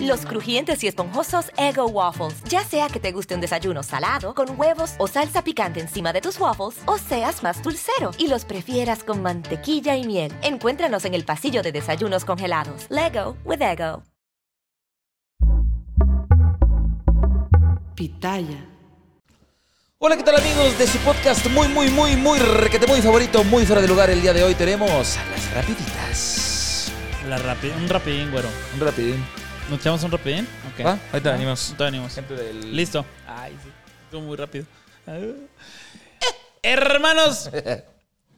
Los crujientes y esponjosos Ego Waffles. Ya sea que te guste un desayuno salado, con huevos o salsa picante encima de tus waffles, o seas más dulcero y los prefieras con mantequilla y miel. Encuéntranos en el pasillo de desayunos congelados. Lego with Ego. Pitaya. Hola, ¿qué tal amigos de su podcast muy, muy, muy, muy requete, muy favorito, muy fuera de lugar? El día de hoy tenemos las rapiditas. La rapi un rapidín, güero. Un rapidín. ¿Nos echamos un rapidín? Ok. ¿Va? Ahorita venimos. Ahorita venimos. Gente del... Listo. Ay, sí. Estuvo muy rápido. Eh, hermanos,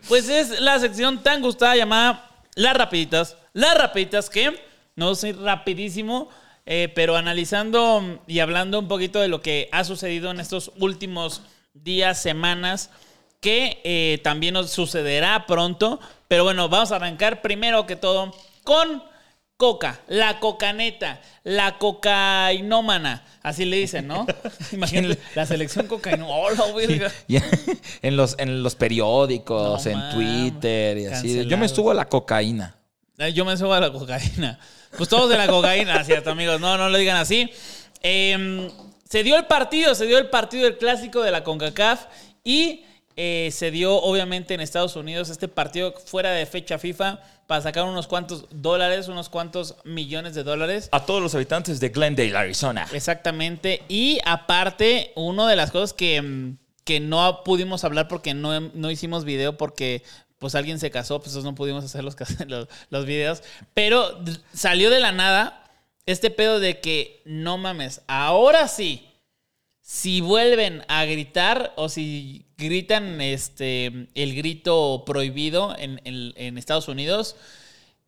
pues es la sección tan gustada llamada Las Rapiditas. Las Rapiditas que, no soy rapidísimo, eh, pero analizando y hablando un poquito de lo que ha sucedido en estos últimos días, semanas, que eh, también nos sucederá pronto. Pero bueno, vamos a arrancar primero que todo con Coca, la cocaneta, la cocainómana, así le dicen, ¿no? Imagínate, la selección cocainómana. En, los, en los periódicos, No en. Twitter y así. Yo me estuvo a la cocaína. Eh, Yo me subo a la cocaína. Pues todos de la cocaína, cierto, amigos. No, no le digan así. Eh, se dio el partido, se dio el partido del clásico de la CONCACAF y eh, se dio, obviamente, en Estados Unidos este partido fuera de fecha FIFA para sacar unos cuantos dólares, unos cuantos millones de dólares. A todos los habitantes de Glendale, Arizona. Exactamente. Y aparte, una de las cosas que, mm, que no pudimos hablar porque no, no hicimos video porque pues alguien se casó, pues no pudimos hacer los, los, los videos. Pero salió de la nada este pedo de que no mames, ahora sí. Si vuelven a gritar o si gritan este el grito prohibido en, en- en Estados Unidos,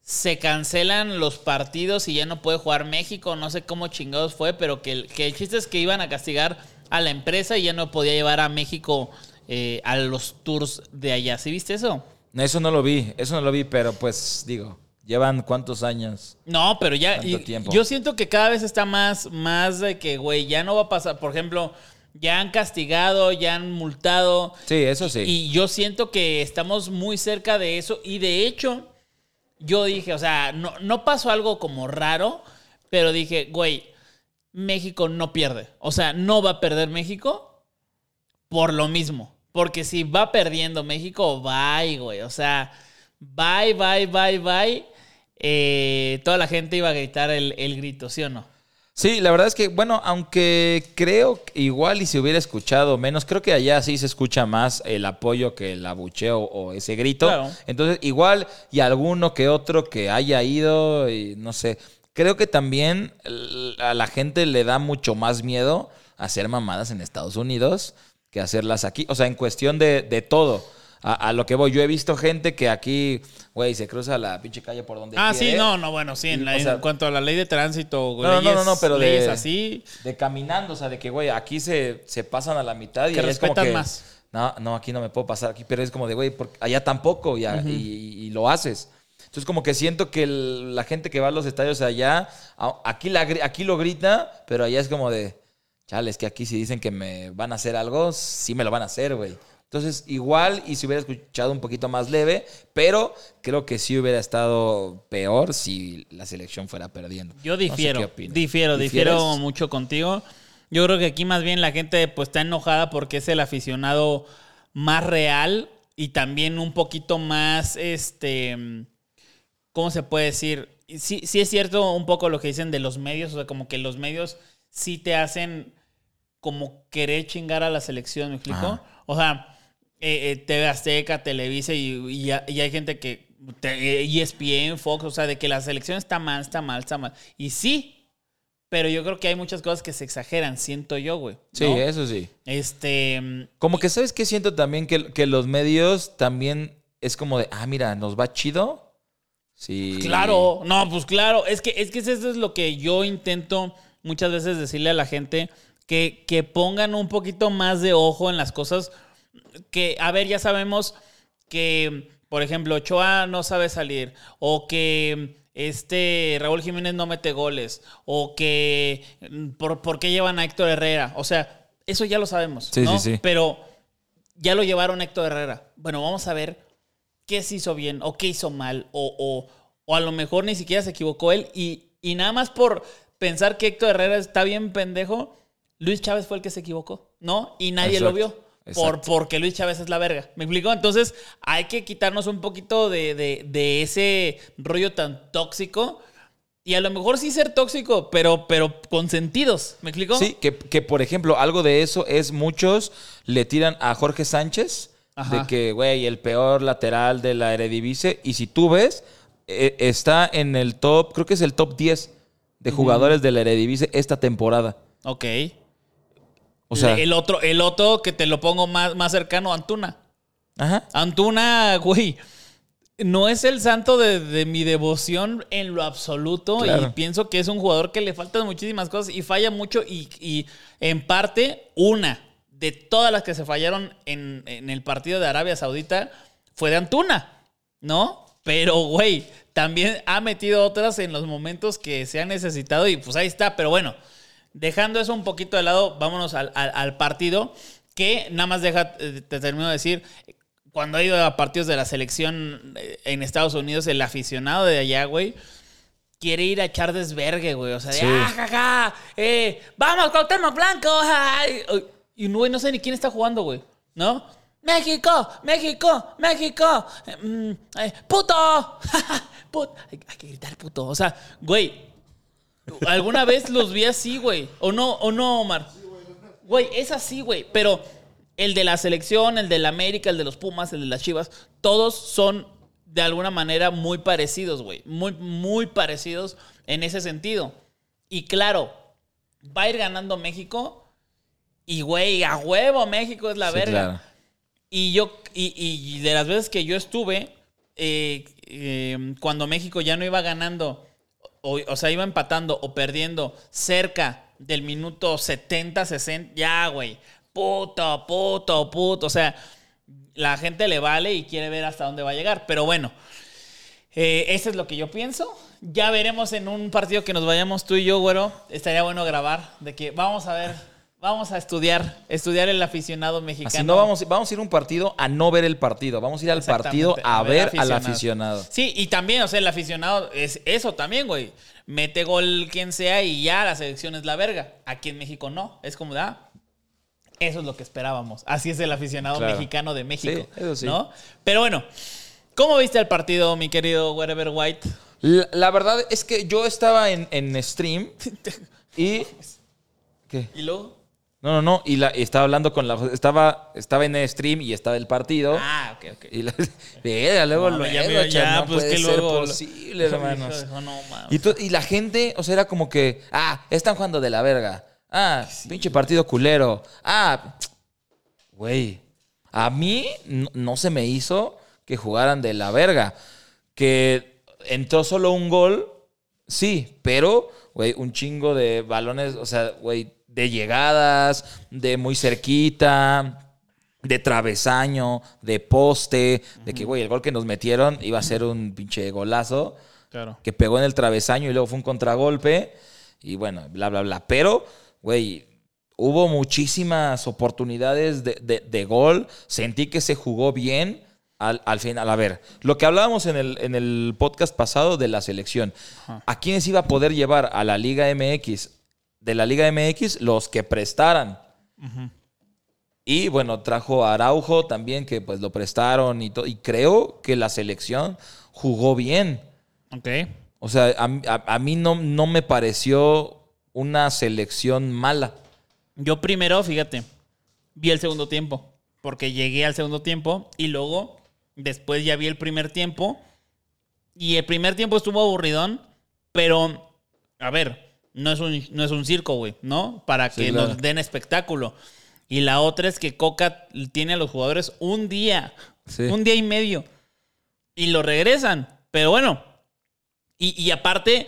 se cancelan los partidos y ya no puede jugar México. No sé cómo chingados fue, pero que el, que el chiste es que iban a castigar a la empresa y ya no podía llevar a México eh, a los tours de allá. ¿Sí viste eso? Eso no lo vi, eso no lo vi, pero pues digo, llevan cuántos años. No, pero ya. Y-. Yo siento que cada vez está más, más de que, güey, ya no va a pasar. Por ejemplo, ya han castigado, ya han multado. Sí, eso sí. Y yo siento que estamos muy cerca de eso. Y de hecho, yo dije, o sea, no, no pasó algo como raro, pero dije, güey, México no pierde. O sea, no va a perder México por lo mismo. Porque si va perdiendo México, bye, güey. O sea, bye, bye, bye, bye. Eh, toda la gente iba a gritar el, el grito, ¿sí o no? Sí, la verdad es que, bueno, aunque creo igual y se hubiera escuchado menos, creo que allá sí se escucha más el apoyo que el abucheo o ese grito. Claro. Entonces, igual y alguno que otro que haya ido, y no sé, creo que también a la gente le da mucho más miedo hacer mamadas en Estados Unidos que hacerlas aquí. O sea, en cuestión de, de todo. A, a lo que voy, yo he visto gente que aquí, güey, se cruza la pinche calle por donde Ah, quiere. sí, no, no, bueno, sí, en, la- O sea- en cuanto a la ley de tránsito, No, no, no, leyes, no, no, pero de- leyes así, De caminando, o sea, de que, güey, aquí se, se pasan a la mitad y Que es como respetan que, más. No, no, aquí no me puedo pasar aquí, pero es como de, güey, allá tampoco y, y- y lo haces. Entonces, como que siento que el- la gente que va a los estadios allá, aquí, la, aquí lo grita, pero allá es como de, chale, es que aquí si dicen que me van a hacer algo, sí me lo van a hacer, güey. Entonces, igual y si hubiera escuchado un poquito más leve, pero creo que sí hubiera estado peor si la selección fuera perdiendo. Yo No sé difiero, difiero, difiero mucho contigo. Yo creo que aquí más bien la gente pues está enojada porque es el aficionado más real y también un poquito más, este, ¿cómo se puede decir? Sí, sí es cierto un poco lo que dicen de los medios, o sea, como que los medios sí te hacen como querer chingar a la selección, ¿me explico? Ajá. O sea, eh, eh, TV Azteca, Televisa y, y ya- y hay gente que te- ESPN, Fox, o sea, de que la selección está mal, está mal, está mal. Y sí, pero yo creo que hay muchas cosas que se exageran, siento yo, güey. Sí, eso sí. Este. mm, Como que, ¿sabes qué? Siento también que, que los medios también es como de, ah, mira, nos va chido. Sí. Claro, no, pues claro. Es que, es que eso es lo que yo intento muchas veces decirle a la gente. Que, que pongan un poquito más de ojo en las cosas. Que, a ver, ya sabemos que, por ejemplo, Ochoa no sabe salir. O que este Raúl Jiménez no mete goles. O que mm, por, por qué llevan a Héctor Herrera. O sea, eso ya lo sabemos. Sí, ¿no? sí, sí. Pero ya lo llevaron a Héctor Herrera. Bueno, vamos a ver qué se hizo bien o qué hizo mal o, o, o a lo mejor ni siquiera se equivocó él y, y nada más por pensar que Héctor Herrera está bien pendejo, Luis Chávez fue el que se equivocó, ¿no? Y nadie lo Exacto. Por, porque Luis Chávez es la verga. ¿Me explico? Entonces hay que quitarnos un poquito de, de- de ese rollo tan tóxico. Y a lo mejor sí ser tóxico, pero, pero con sentidos. ¿Me explico? Sí, que, que, por ejemplo, algo de eso es muchos le tiran a Jorge Sánchez Ajá. de que, güey, el peor lateral de la Eredivisie. Y si tú ves, eh, está en el top, creo que es el top 10 de jugadores de la Eredivisie esta temporada. Ok. O sea, el otro, el otro que te lo pongo más, más cercano, Antuna. ajá. Antuna, güey, no es el santo de, de mi devoción en lo absoluto. Y pienso que es un jugador que le faltan muchísimas cosas y falla mucho. Y, y en parte, una de todas las que se fallaron en, en el partido de Arabia Saudita fue de Antuna, ¿no? Pero, güey, también ha metido otras en los momentos que se ha necesitado y pues ahí está. Pero bueno, dejando eso un poquito de lado, vámonos al, al- al partido. Que nada más deja, eh, te termino de decir, cuando ha ido a partidos de la selección eh, en Estados Unidos, el aficionado de allá, güey, quiere ir a echar desvergue, güey. O sea, de, Sí. ah, ja, ja, eh, vamos, Cuauhtémoc Blanco. ay". Y, güey, no sé ni quién está jugando, güey, ¿no? México, México, México, eh, mm, puto, Put- hay, hay que gritar puto. O sea, güey, alguna vez los vi así, güey. ¿O no, o no, Omar? Güey, es así, güey. Pero el de la selección, el de la América, el de los Pumas, el de las Chivas, todos son de alguna manera muy parecidos, güey. Muy, muy parecidos en ese sentido. Y claro, va a ir ganando México. Y, güey, a huevo, México es la Sí, verga. claro. Y yo, y, y de las veces que yo estuve, eh, eh, cuando México ya no iba ganando, o, sea, iba empatando o perdiendo cerca del minuto 70, 60, ya, güey, puto, puto, puto. O sea, la gente le vale y quiere ver hasta dónde va a llegar. Pero bueno, eh, eso es lo que yo pienso. Ya veremos en un partido que nos vayamos tú y yo, güero. Estaría bueno grabar de que vamos a ver, vamos a estudiar, estudiar el aficionado mexicano. Así no vamos, vamos a ir a un partido a no ver el partido. Vamos a ir al partido a ver al aficionado. Sí, y también, o sea, el aficionado es eso también, güey. Mete gol quien sea y ya la selección es la verga. Aquí en México no. Es como, ah, eso es lo que esperábamos. Así es el aficionado Claro. mexicano de México. Sí, eso sí. ¿no? Pero bueno, ¿cómo viste el partido, mi querido Wherever White? La, la verdad es que yo estaba en, en stream y. ¿Qué? ¿Y luego? No, no, no. Y la, y estaba hablando con la. Estaba, estaba en el stream y estaba el partido. Ah, ok, ok. Y la, Verga, luego No, luego, ya veo, ya, no pues, puede que ser luego- posible, hermanos. Hijo, no, mames. Y, to- y la gente, o sea, era como que, ah, están jugando de la verga. Ah, pinche partido culero. Ah, güey. A mí no, no se me hizo que jugaran de la verga. Que entró solo un gol, sí, pero, güey, un chingo de balones, o sea, güey, de llegadas, de muy cerquita, de travesaño, de poste, de que, güey, el gol que nos metieron iba a ser un pinche golazo Claro. que pegó en el travesaño y luego fue un contragolpe y bueno, bla, bla, bla. Pero, güey, hubo muchísimas oportunidades de, de- de gol. Sentí que se jugó bien al, al final. A ver, lo que hablábamos en el, en el podcast pasado de la selección. ¿A quiénes iba a poder llevar a la Liga MX? De la Liga MX, los que prestaran. Y bueno, trajo a Araujo también, que pues lo prestaron y todo. Y creo que la selección jugó bien. Ok. O sea, a, a mí no, no me pareció una selección mala. Yo primero, fíjate, vi el segundo tiempo, porque llegué al segundo tiempo y luego, después ya vi el primer tiempo Y el primer tiempo estuvo aburridón, pero, a ver, no es un, no es un circo, güey, ¿no? Para Sí, que claro. nos den espectáculo. Y la otra es que Coca tiene a los jugadores un día, Sí. un día y medio. Y lo regresan. Pero bueno, y, y aparte,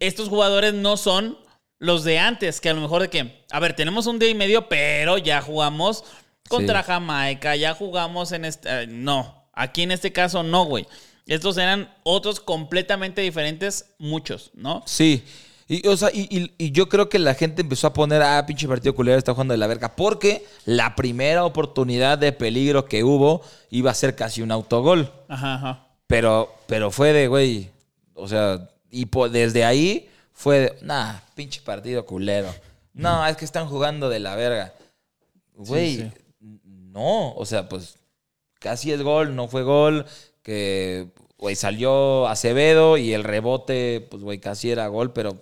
estos jugadores no son los de antes, que a lo mejor de que, a ver, tenemos un día y medio, pero ya jugamos contra Sí. Jamaica, ya jugamos en este... eh, no, aquí en este caso no, güey. Estos eran otros completamente diferentes, muchos, ¿no? Sí. Y, o sea, y, y- y yo creo que la gente empezó a poner, ah, pinche partido culero está jugando de la verga. Porque la primera oportunidad de peligro que hubo iba a ser casi un autogol. Ajá, ajá. Pero, pero fue de, güey, o sea, y po- desde ahí fue de, nah, pinche partido culero. No, es que están jugando de la verga. Güey, sí. no, o sea, pues casi es gol, no fue gol, que, güey, salió Acevedo y el rebote, pues, güey, casi era gol, pero,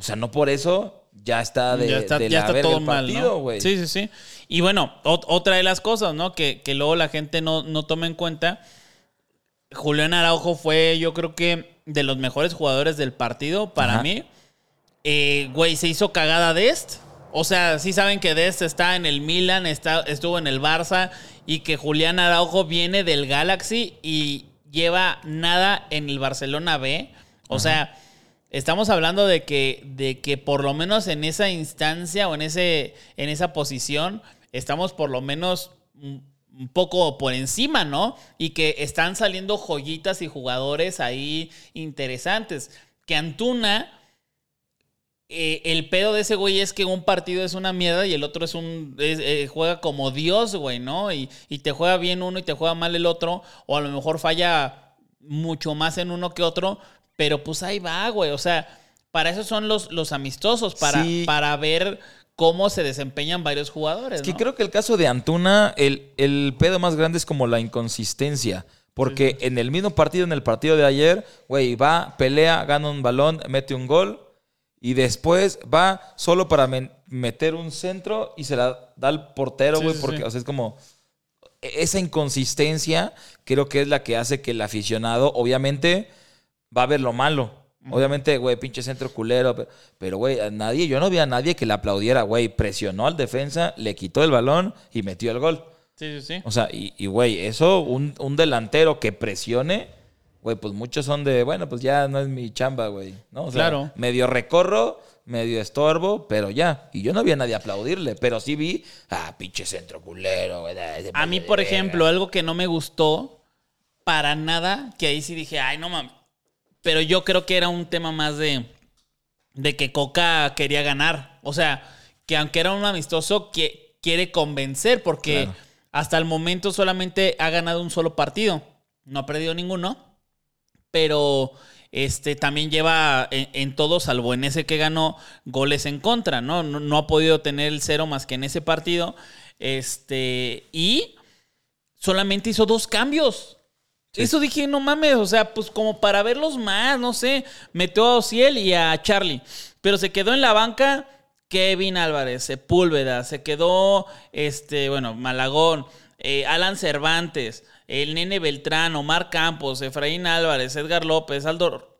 o sea, no por eso ya está de, ya está, de ya la está todo el mal, ¿no? Sí, sí, sí. Y bueno, ot- otra de las cosas, ¿no? Que, que luego la gente no, no toma en cuenta. Julián Araujo fue, yo creo que, de los mejores jugadores del partido para Ajá. mí. Eh, güey, se hizo cagada Dest. O sea, sí saben que Dest está en el Milan, está, estuvo en el Barça y que Julián Araujo viene del Galaxy y lleva nada en el Barcelona B. O sea, estamos hablando de que, de que por lo menos en esa instancia o en, ese, en esa posición estamos por lo menos un poco por encima, ¿no? Y que están saliendo joyitas y jugadores ahí interesantes. Que Antuna, eh, el pedo de ese güey es que un partido es una mierda y el otro es un. eh, juega como Dios, güey, ¿no? Y, y te juega bien uno y te juega mal el otro. O a lo mejor falla mucho más en uno que otro. Pero pues ahí va, güey. O sea, para eso son los, los amistosos, para, Sí. para ver cómo se desempeñan varios jugadores. Es que ¿no? creo que el caso de Antuna, el, el pedo más grande es como la inconsistencia. Porque en el mismo partido, en el partido de ayer, güey, va, pelea, gana un balón, mete un gol. Y después va solo para men- meter un centro y se la da al portero, Sí, güey. sí, porque, sí. o sea, es como. e- Esa inconsistencia creo que es la que hace que el aficionado, obviamente, va a ver lo malo. Obviamente, güey, pinche centro culero. pe- Pero, güey, nadie, yo no vi a nadie que le aplaudiera, güey. Presionó al defensa, le quitó el balón y metió el gol. Sí, sí, sí. O sea, y, güey, eso, un, un delantero que presione, güey, pues muchos son de, bueno, pues ya no es mi chamba, güey. ¿no? O sea, Claro. Medio recorro, medio estorbo, pero ya. Y yo no vi a nadie aplaudirle, pero sí vi, ah, pinche centro culero, güey. A mí, por verga". ejemplo, algo que no me gustó para nada, que ahí sí dije, ay, no mames. Pero yo creo que era un tema más de, de que Coca quería ganar. O sea, que aunque era un amistoso, que quiere convencer, porque Claro. hasta el momento solamente ha ganado un solo partido. No ha perdido ninguno. Pero este también lleva en, en todo, salvo en ese que ganó, goles en contra, ¿no? No, no ha podido tener el cero más que en ese partido. Este, y solamente hizo dos cambios. Eso dije, no mames, o sea, pues como para verlos más, no sé. Metió a Ociel y a Charlie. Pero se quedó en la banca Kevin Álvarez, Sepúlveda, se quedó, este, bueno, Malagón, eh, Alan Cervantes, el Nene Beltrán, Omar Campos, Efraín Álvarez, Edgar López, Aldo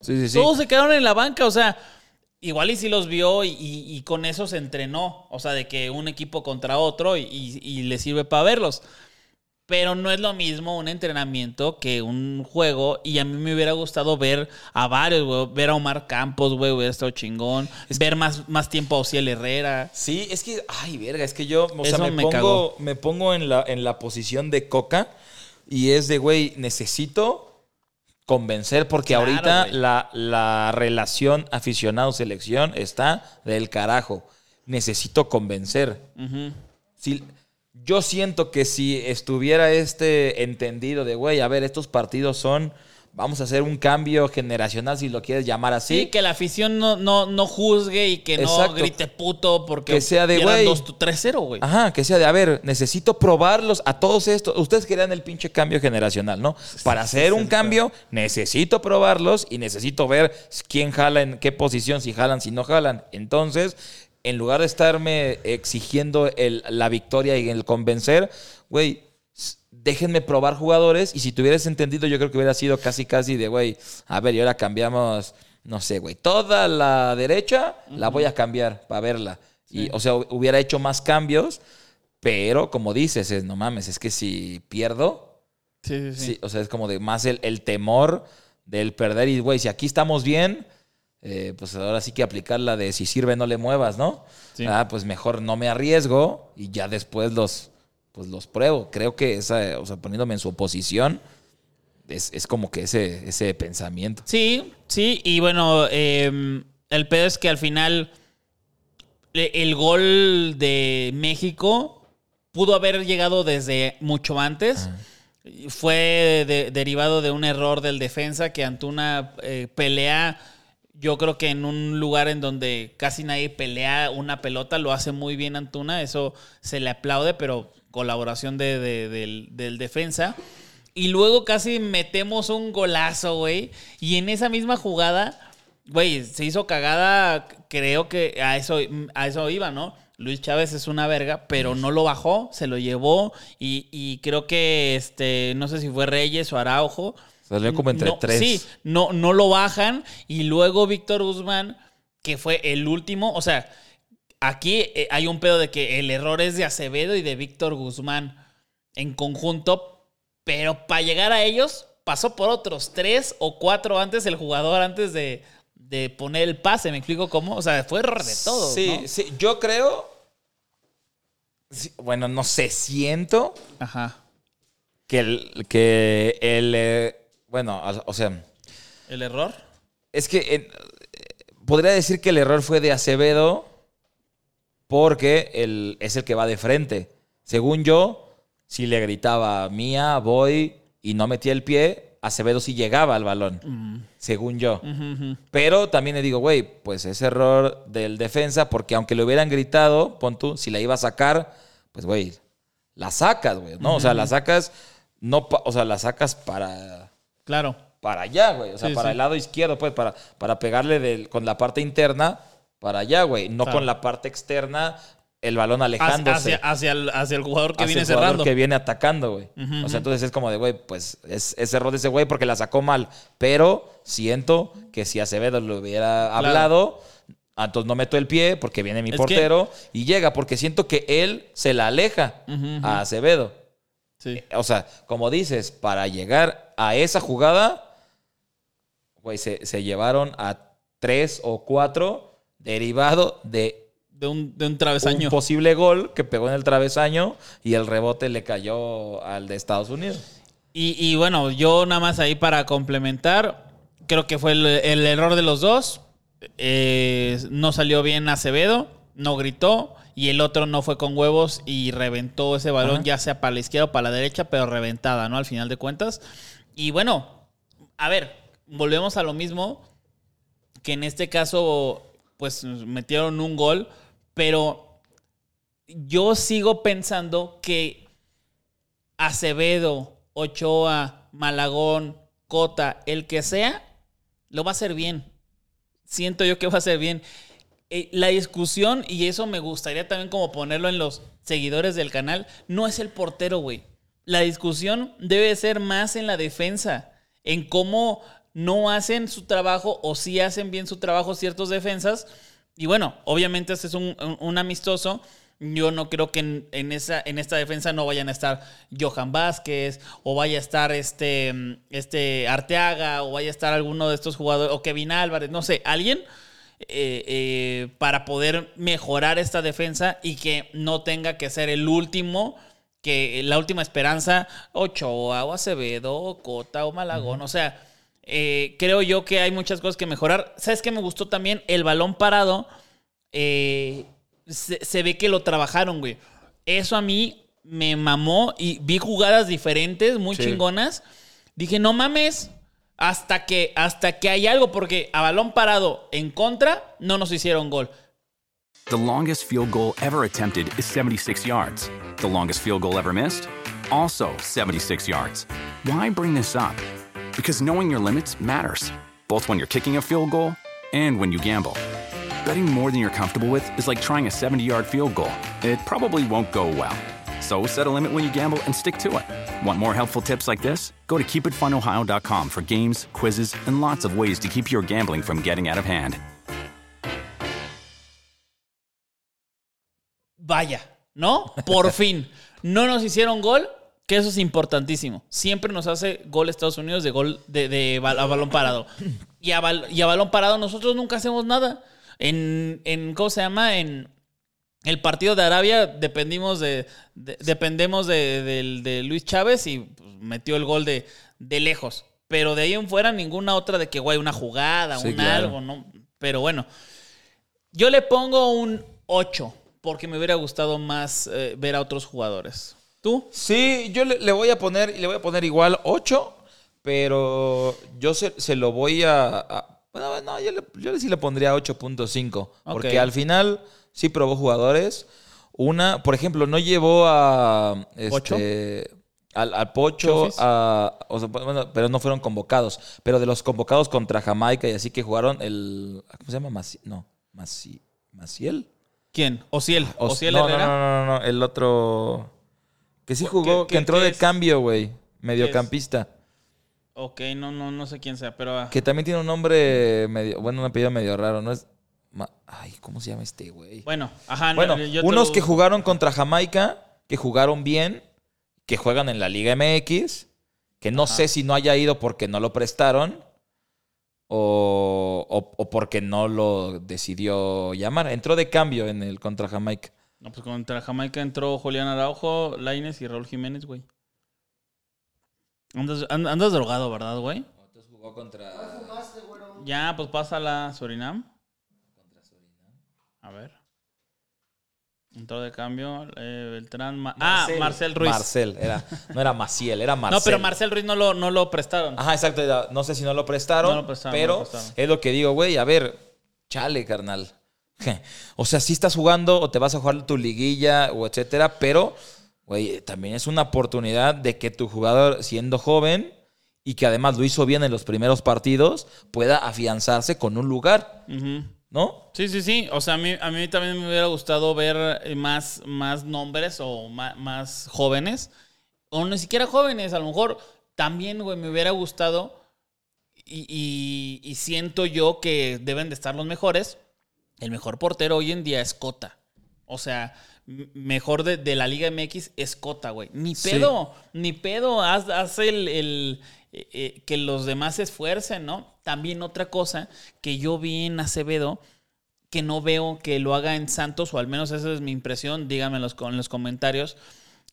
Sí, sí, sí. todos se quedaron en la banca, o sea, igual y sí los vio y, y- y con eso se entrenó, o sea, de que un equipo contra otro y le sirve para verlos. Pero no es lo mismo un entrenamiento que un juego. Y a mí me hubiera gustado ver a varios, güey. Ver a Omar Campos, güey, hubiera estado chingón. ver más, más tiempo a Ociel Herrera. Sí, es que, ay, verga, es que yo, o Eso sea, me, me pongo, cagó. me pongo en la, en la posición de Coca y es de, güey, necesito convencer porque Claro, ahorita la, la relación aficionado-selección está del carajo. Necesito convencer. Si, yo siento que si estuviera este entendido de, güey, a ver, estos partidos son, vamos a hacer un cambio generacional, si lo quieres llamar así. Sí, que la afición no, no, no juzgue y que no grite puto porque Que sea de, güey. 2-3-0, güey. Ajá, que sea de, a ver, necesito probarlos a todos estos. Ustedes querían el pinche cambio generacional, ¿no? Para hacer un cambio, necesito probarlos y necesito ver quién jala en qué posición, si jalan, si no jalan. Entonces, en lugar de estarme exigiendo el- la victoria y el convencer, güey, déjenme probar jugadores. Y si te hubieras entendido, yo creo que hubiera sido casi, casi de, güey, a ver, y ahora cambiamos, no sé, güey, toda la derecha la voy a cambiar para verla. Y, o sea, hubiera hecho más cambios, pero como dices, es, no mames, es que si pierdo, Sí, sí, sí. sí, o sea, es como de más el, el temor del perder. Y, güey, si aquí estamos bien, eh, pues ahora sí que aplicar la de si sirve, no le muevas, ¿no? Sí. Ah, pues mejor no me arriesgo y ya después los, pues los pruebo. Creo que esa, o sea, poniéndome en su posición, es, es como que ese, ese pensamiento. Sí, sí, y bueno, eh, el pedo es que al final el gol de México pudo haber llegado desde mucho antes. Fue de- derivado de un error del defensa que Antuna eh, pelea, yo creo que en un lugar en donde casi nadie pelea una pelota, lo hace muy bien Antuna, eso se le aplaude, pero colaboración de- de- del, del defensa. Y luego casi metemos un golazo, güey. Y en esa misma jugada, güey, se hizo cagada. Creo que a eso, a eso iba, ¿no? Luis Chávez es una verga, pero no lo bajó, se lo llevó. Y, y creo que, este, no sé si fue Reyes o Araujo. Salió como entre No, tres. Sí, no, no lo bajan. Y luego Víctor Guzmán, que fue el último. O sea, aquí eh, hay un pedo de que el error es de Acevedo y de Víctor Guzmán en conjunto. Pero para llegar a ellos, pasó por otros tres o cuatro antes el jugador, antes de, de poner el pase. ¿Me explico cómo? O sea, fue error de todo. Sí, ¿no? sí, yo creo. sí, bueno, no sé, siento Ajá. que el. Que el eh, bueno, o- sea. ¿El error? Es que eh, podría decir que el error fue de Acevedo porque él es el que va de frente. Según yo, si le gritaba mía, voy y no metía el pie, Acevedo sí llegaba al balón. Según yo. Pero también le digo, güey, pues es error del defensa porque aunque le hubieran gritado, pon tú, si la iba a sacar, pues güey, la sacas, güey, ¿no? O sea, la sacas, no, o sea, la sacas para Claro. para allá, güey. O sea, Sí, para sí. el lado izquierdo, pues, para, para pegarle del- con la parte interna para allá, güey. No Claro. con la parte externa, el balón alejándose. hacia, hacia el, hacia el jugador que hacia viene el jugador cerrando. que viene atacando, güey. O sea, entonces es como de, güey, pues es, es error de ese güey porque la sacó mal. Pero siento que si Acevedo le hubiera hablado, ah, entonces no meto el pie porque viene mi Es que- portero y llega porque siento que él se la aleja a Acevedo. Sí. O sea, como dices, para llegar a esa jugada, güey, se, se llevaron a tres o cuatro derivado de De un, de un travesaño. un posible gol que pegó en el travesaño y el rebote le cayó al de Estados Unidos. Y, y bueno, yo nada más ahí para complementar, creo que fue el, el error de los dos. Eh, no salió bien Acevedo, no gritó. Y el otro no fue con huevos y reventó ese balón, Ajá. ya sea para la izquierda o para la derecha, pero reventada, ¿no? Al final de cuentas. Y bueno, a ver, volvemos a lo mismo. Que en este caso, pues metieron un gol, pero yo sigo pensando que Acevedo, Ochoa, Malagón, Cota, el que sea, lo va a hacer bien. Siento yo que va a ser bien. Eh, la discusión, y eso me gustaría también como ponerlo en los seguidores del canal, no es el portero, güey. La discusión debe ser más en la defensa, en cómo no hacen su trabajo o si hacen bien su trabajo ciertos defensas. Y bueno, obviamente este es un, un- amistoso. Yo no creo que en, en esa, en esta defensa no vayan a estar Johan Vázquez o vaya a estar este, este Arteaga o vaya a estar alguno de estos jugadores o Kevin Álvarez, no sé, alguien eh, eh, para poder mejorar esta defensa y que no tenga que ser el último, que la última esperanza, Ochoa o Acevedo o Cota o Malagón. O sea, eh, creo yo que hay muchas cosas que mejorar. ¿Sabes qué me gustó también? El balón parado. eh, se, se ve que lo trabajaron, güey. Eso a mí me mamó y vi jugadas diferentes, muy Sí. chingonas. Dije, no mames, hasta que, hasta que hay algo, porque a balón parado en contra no nos hicieron gol. The longest field goal ever attempted is 76 yards. The longest field goal ever missed? Also 76 yards. Why bring this up? Because knowing your limits matters, both when you're kicking a field goal and when you gamble. Betting more than you're comfortable with is like trying a 70 yard field goal, it probably won't go well. So set a limit when you gamble and stick to it. Want more helpful tips like this? Go to keepitfunohio.com for games, quizzes, and lots of ways to keep your gambling from getting out of hand. Vaya, ¿no? Por fin. No nos hicieron gol, que eso es importantísimo. Siempre nos hace gol Estados Unidos de gol de, de bal- a balón parado. Y a, bal- y a balón parado nosotros nunca hacemos nada. En, en ¿cómo se llama? En el partido de Arabia dependimos de, de- dependemos de, Luis Chávez y pues, metió el gol de, de lejos. Pero de ahí en fuera ninguna otra de que, güey, una jugada, Sí, un claro. algo, ¿no? Pero bueno, yo le pongo un 8 porque me hubiera gustado más eh, ver a otros jugadores. ¿Tú? Sí, yo le, le voy a poner, le voy a poner igual 8, pero yo se, se lo voy a. a- bueno, no, yo, le, yo sí le pondría 8.5. Porque al final sí probó jugadores. Una, por ejemplo, no llevó a. ¿Pocho? Este, al, al Pocho, a, o sea, bueno, pero no fueron convocados. Pero de los convocados contra Jamaica y así que jugaron el. ¿Cómo se llama? Maci- no, Maci- Maciel. ¿Quién? Ociel. Os- Ociel no, no, Herrera. no, no, no, el otro. Que sí ¿Qué- jugó, qué- que entró de es? cambio, güey. Mediocampista. Ok, no, no, no sé quién sea, pero. ah, Que también tiene un nombre medio. Bueno, un apellido medio raro, ¿no? Es. Ay, ¿cómo se llama este, güey? Bueno, ajá. no, Bueno, yo unos lo- que jugaron contra Jamaica, que jugaron bien, que juegan en la Liga MX, que no sé si no haya ido porque no lo prestaron o, o- o porque no lo decidió llamar. Entró de cambio en el contra Jamaica. No, pues contra Jamaica entró Julián Araujo, Laines y Raúl Jiménez, güey. Andas, and- andas drogado, ¿verdad, güey? Entonces jugó contra. Ya, pues pásala a Surinam. A ver. Entró de cambio eh, Beltrán. Ma- ah, Marcel Ruiz. Marcel, era, no era Maciel, era Marcel. No, pero Marcel Ruiz no lo, no lo prestaron. Ajá, exacto. No sé si no lo prestaron, No lo prestaron, pero no lo prestaron. es lo que digo, güey. A ver, chale, carnal. O sea, sí estás jugando o te vas a jugar tu liguilla o etcétera, pero, güey, también es una oportunidad de que tu jugador, siendo joven y que además lo hizo bien en los primeros partidos, pueda afianzarse con un lugar, Ujú. Sí, sí, sí. O sea, a mí, a mí también me hubiera gustado ver eh, más, más nombres o ma- más, jóvenes. O ni siquiera jóvenes, a lo mejor también, güey, me hubiera gustado. Y, y- siento yo que deben de estar los mejores. El mejor portero hoy en día es Cota. O sea, mejor de, de la Liga MX es Cota, güey. Ni Sí. pedo, ni pedo. Haz, haz el, el, eh, eh, que los demás se esfuercen, ¿no? También otra cosa que yo vi en Acevedo, que no veo que lo haga en Santos, o al menos esa es mi impresión, díganme en los, en los comentarios,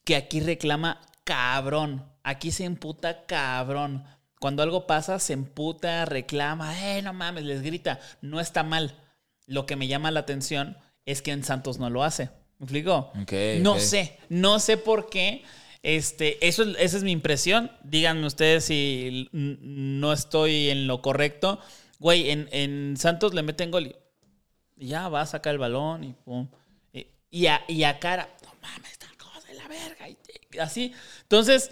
que aquí reclama cabrón. Aquí se emputa cabrón. Cuando algo pasa, se emputa, reclama, eh, no mames, les grita. No está mal. Lo que me llama la atención es que en Santos no lo hace. ¿Me explico? No sé, no sé por qué. Este, eso, es- esa es mi impresión. Díganme ustedes si no estoy en lo correcto. Güey, en, en Santos le meten gol y ya va a sacar el balón y pum. Y, y a, y a cara, no mames, esta cosa de la verga. y- y así. Entonces,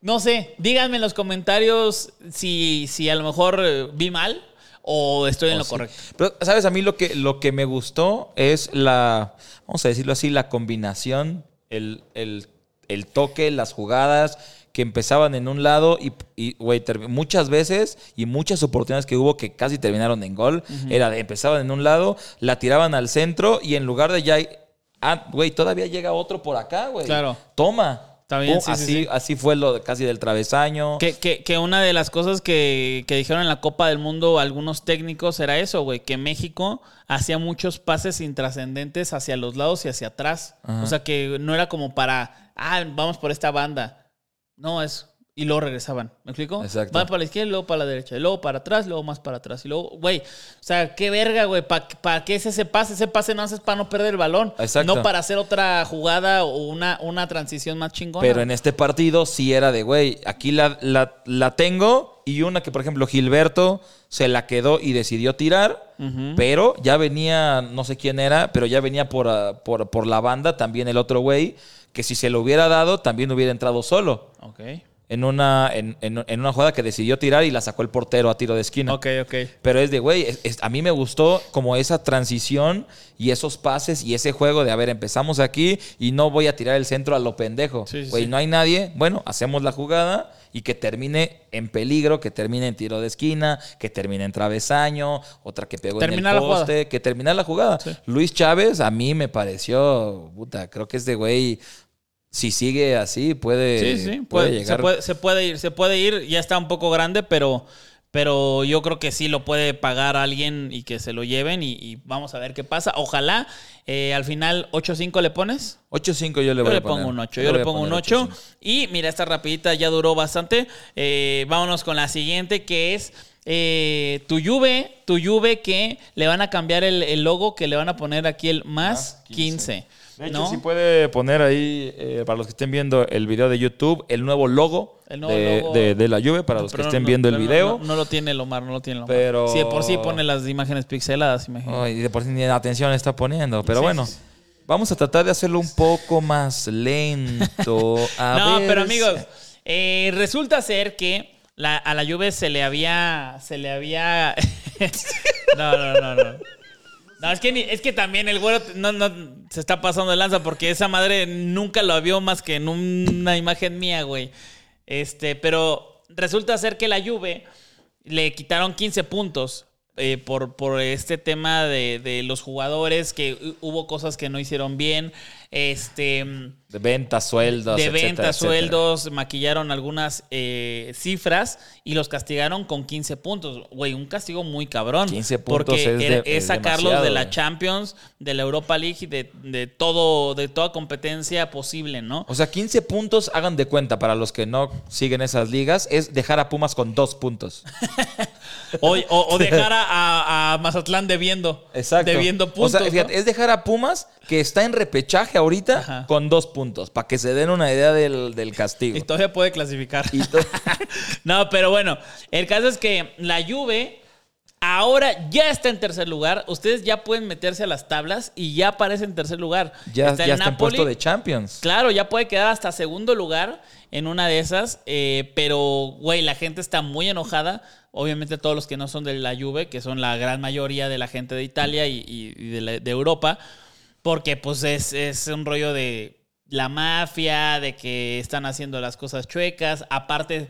no sé, díganme en los comentarios si, si a lo mejor eh, vi mal o estoy en Oh, lo sí. correcto. Pero, ¿sabes? A mí lo que, lo que me gustó es la, vamos a decirlo así, la combinación, el, el- el toque, las jugadas que empezaban en un lado y, y, güey, ter- muchas veces y muchas oportunidades que hubo que casi terminaron en gol, era de empezaban en un lado, la tiraban al centro y en lugar de ya, ah, güey, todavía llega otro por acá, güey. Claro. Toma. Está bien, Pum, sí, sí, así, sí. así fue lo casi del travesaño. Que, que- que una de las cosas que, que dijeron en la Copa del Mundo algunos técnicos era eso, güey, que México hacía muchos pases intrascendentes hacia los lados y hacia atrás. Ajá. O sea, que no era como para, ah, vamos por esta banda. No, es... Y luego regresaban, ¿me explico? Exacto. Van para la izquierda, y luego para la derecha, y luego para atrás, luego más para atrás. Y luego, güey, o sea, qué verga, güey, ¿para qué es ese pase? Ese pase no haces para no perder el balón. Exacto. No para hacer otra jugada o una, una transición más chingona. Pero en este partido sí era de, güey, aquí la, la, la tengo y una que, por ejemplo, Gilberto se la quedó y decidió tirar, pero ya venía, no sé quién era, pero ya venía por, ah, por, por la banda también el otro güey, que si se lo hubiera dado también hubiera entrado solo. Ok. En una, en, en- en una jugada que decidió tirar y la sacó el portero a tiro de esquina. Ok, ok. Pero es de, güey, a mí me gustó como esa transición y esos pases y ese juego de, a ver, empezamos aquí y no voy a tirar el centro a lo pendejo. Sí, sí, Güey, sí. no hay nadie. Bueno, hacemos la jugada y que termine en peligro, que termine en tiro de esquina, que termine en travesaño, otra que pegó en el poste, que termine la jugada. Luis Chávez a mí me pareció, puta, creo que es de güey, si sigue así puede, Sí, sí, puede puede- llegar. se, puede, se puede ir, se puede ir, ya está un poco grande, pero, pero yo creo que sí lo puede pagar alguien y que se lo lleven y, y vamos a ver qué pasa. Ojalá eh, al final 8-5 le pones. 8-5 yo le Yo voy le a poner. pongo un 8, le yo voy le pongo un poner 8. 8-5. Y mira, esta rapidita ya duró bastante. Eh, vámonos con la siguiente que es eh, tu Juve, tu Juve que le van a cambiar el, el logo, que le van a poner aquí el más 15. De hecho, ¿no? si puede poner ahí, eh, para los que estén viendo el video de YouTube, el nuevo logo, El nuevo de, logo. de- de la Juve, para los que estén no- viendo el video. No, no lo tiene el Omar, no lo tiene el Omar. Pero- Sí, de por sí pone las imágenes pixeladas, imagínate. Ay, de por sí ni atención está poniendo. Pero Sí, bueno, sí, sí. vamos a tratar de hacerlo un poco más lento. A no, ver pero amigos, eh, resulta ser que la- a la Juve se le había. Se le había. no, no, no, no. No, es que, es que también el güero no, no, se está pasando de lanza porque esa madre nunca lo vio más que en una imagen mía, güey. Este, pero resulta ser que la Juve le quitaron 15 puntos eh, por, por este tema de, de los jugadores, que hu- hubo cosas que no hicieron bien. Este De ventas, sueldos. de etcétera, ventas, etcétera. sueldos, maquillaron algunas eh, cifras y los castigaron con 15 puntos. Güey, un castigo muy cabrón. 15 puntos porque es de- era- es sacarlos de la. Champions, de la Europa League y de, de todo, de toda competencia posible, ¿no? O sea, 15 puntos, hagan de cuenta, para los que no siguen esas ligas, es dejar a Pumas con dos puntos. O, o- o dejar a, a- a Mazatlán debiendo. Exacto. Debiendo puntos. O sea, fíjate, ¿no? es dejar a Pumas, que está en repechaje ahorita, Ajá. con dos puntos, para que se den una idea del, del castigo. Y todavía puede clasificar. Y to- no, pero bueno, el caso es que la Juve ahora ya está en tercer lugar. Ustedes ya pueden meterse a las tablas y ya aparece en tercer lugar. ya, Está ya el está en puesto de Champions. Claro, ya puede quedar hasta segundo lugar en una de esas, eh, pero, güey, la gente está muy enojada. Obviamente todos los que no son de la Juve, que son la gran mayoría de la gente de Italia y, y- y de, la- de Europa, porque pues es, es un rollo de la mafia, de que están haciendo las cosas chuecas. Aparte,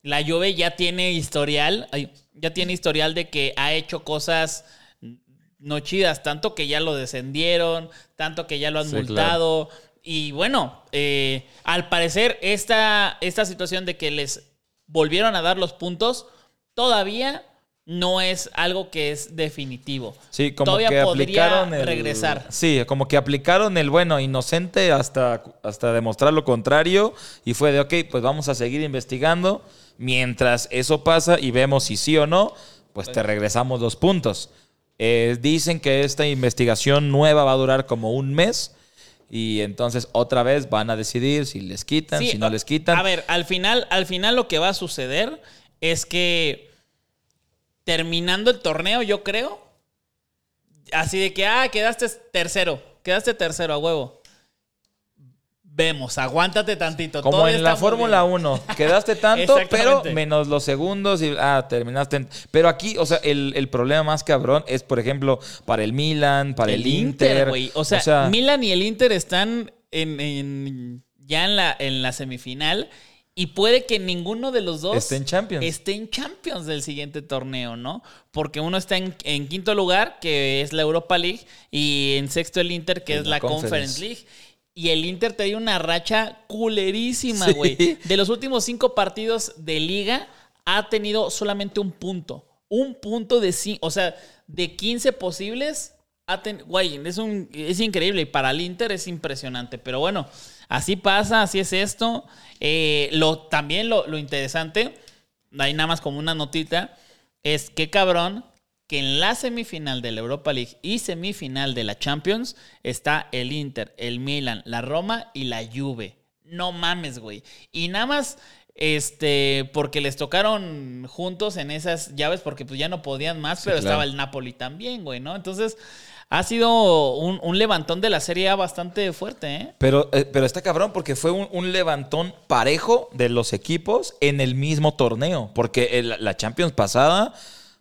la Juve ya tiene historial, ya tiene historial de que ha hecho cosas no chidas, tanto que ya lo descendieron, tanto que ya lo han Sí, multado. Y bueno, eh, al parecer esta, esta situación de que les volvieron a dar los puntos todavía no es algo que es definitivo. Sí, como todavía que podría aplicaron el, regresar. Sí, como que aplicaron el bueno inocente hasta, hasta demostrar lo contrario y fue de, ok, pues vamos a seguir investigando. Mientras eso pasa y vemos si sí o no, pues te regresamos los puntos. Eh, dicen que esta investigación nueva va a durar como un mes y entonces otra vez van a decidir si les quitan, Sí, si no les quitan. A ver, al final, al final lo que va a suceder es que terminando el torneo, yo creo, así de que, ah, quedaste tercero, quedaste tercero a huevo. Vemos, aguántate tantito. Como en la Fórmula bien. 1, quedaste tanto, pero menos los segundos y ah, terminaste. en- Pero aquí, o sea, el, el problema más cabrón es, por ejemplo, para el Milan, para el, Inter. güey. O sea, Milan y el Inter están en, en- ya en la, en la semifinal y puede que ninguno de los dos Esté en Champions. esté en Champions del siguiente torneo, ¿no? Porque uno está en, en quinto lugar, que es la Europa League, y en sexto el Inter, que En es la la Conference. Conference. League. Y el Inter trae una racha culerísima, Sí. güey. De los últimos cinco partidos de liga, ha tenido solamente un punto. Un punto de sí. O sea, de 15 posibles, ha ten- güey, es, un, es increíble. Y para el Inter es impresionante. Pero bueno, así pasa, así es esto. Eh, lo, también lo, lo interesante, ahí nada más como una notita, es que cabrón que en la semifinal de la Europa League y semifinal de la Champions está el Inter, el Milan, la Roma y la Juve. No mames, güey. Y nada más Este, porque les tocaron juntos en esas llaves, porque pues ya no podían más, pero claro. estaba el Napoli también, güey, ¿no? Entonces, ha sido un, un levantón de la Serie A bastante fuerte, ¿eh? Pero, eh, pero está cabrón porque fue un, un levantón parejo de los equipos en el mismo torneo. Porque el- la Champions pasada,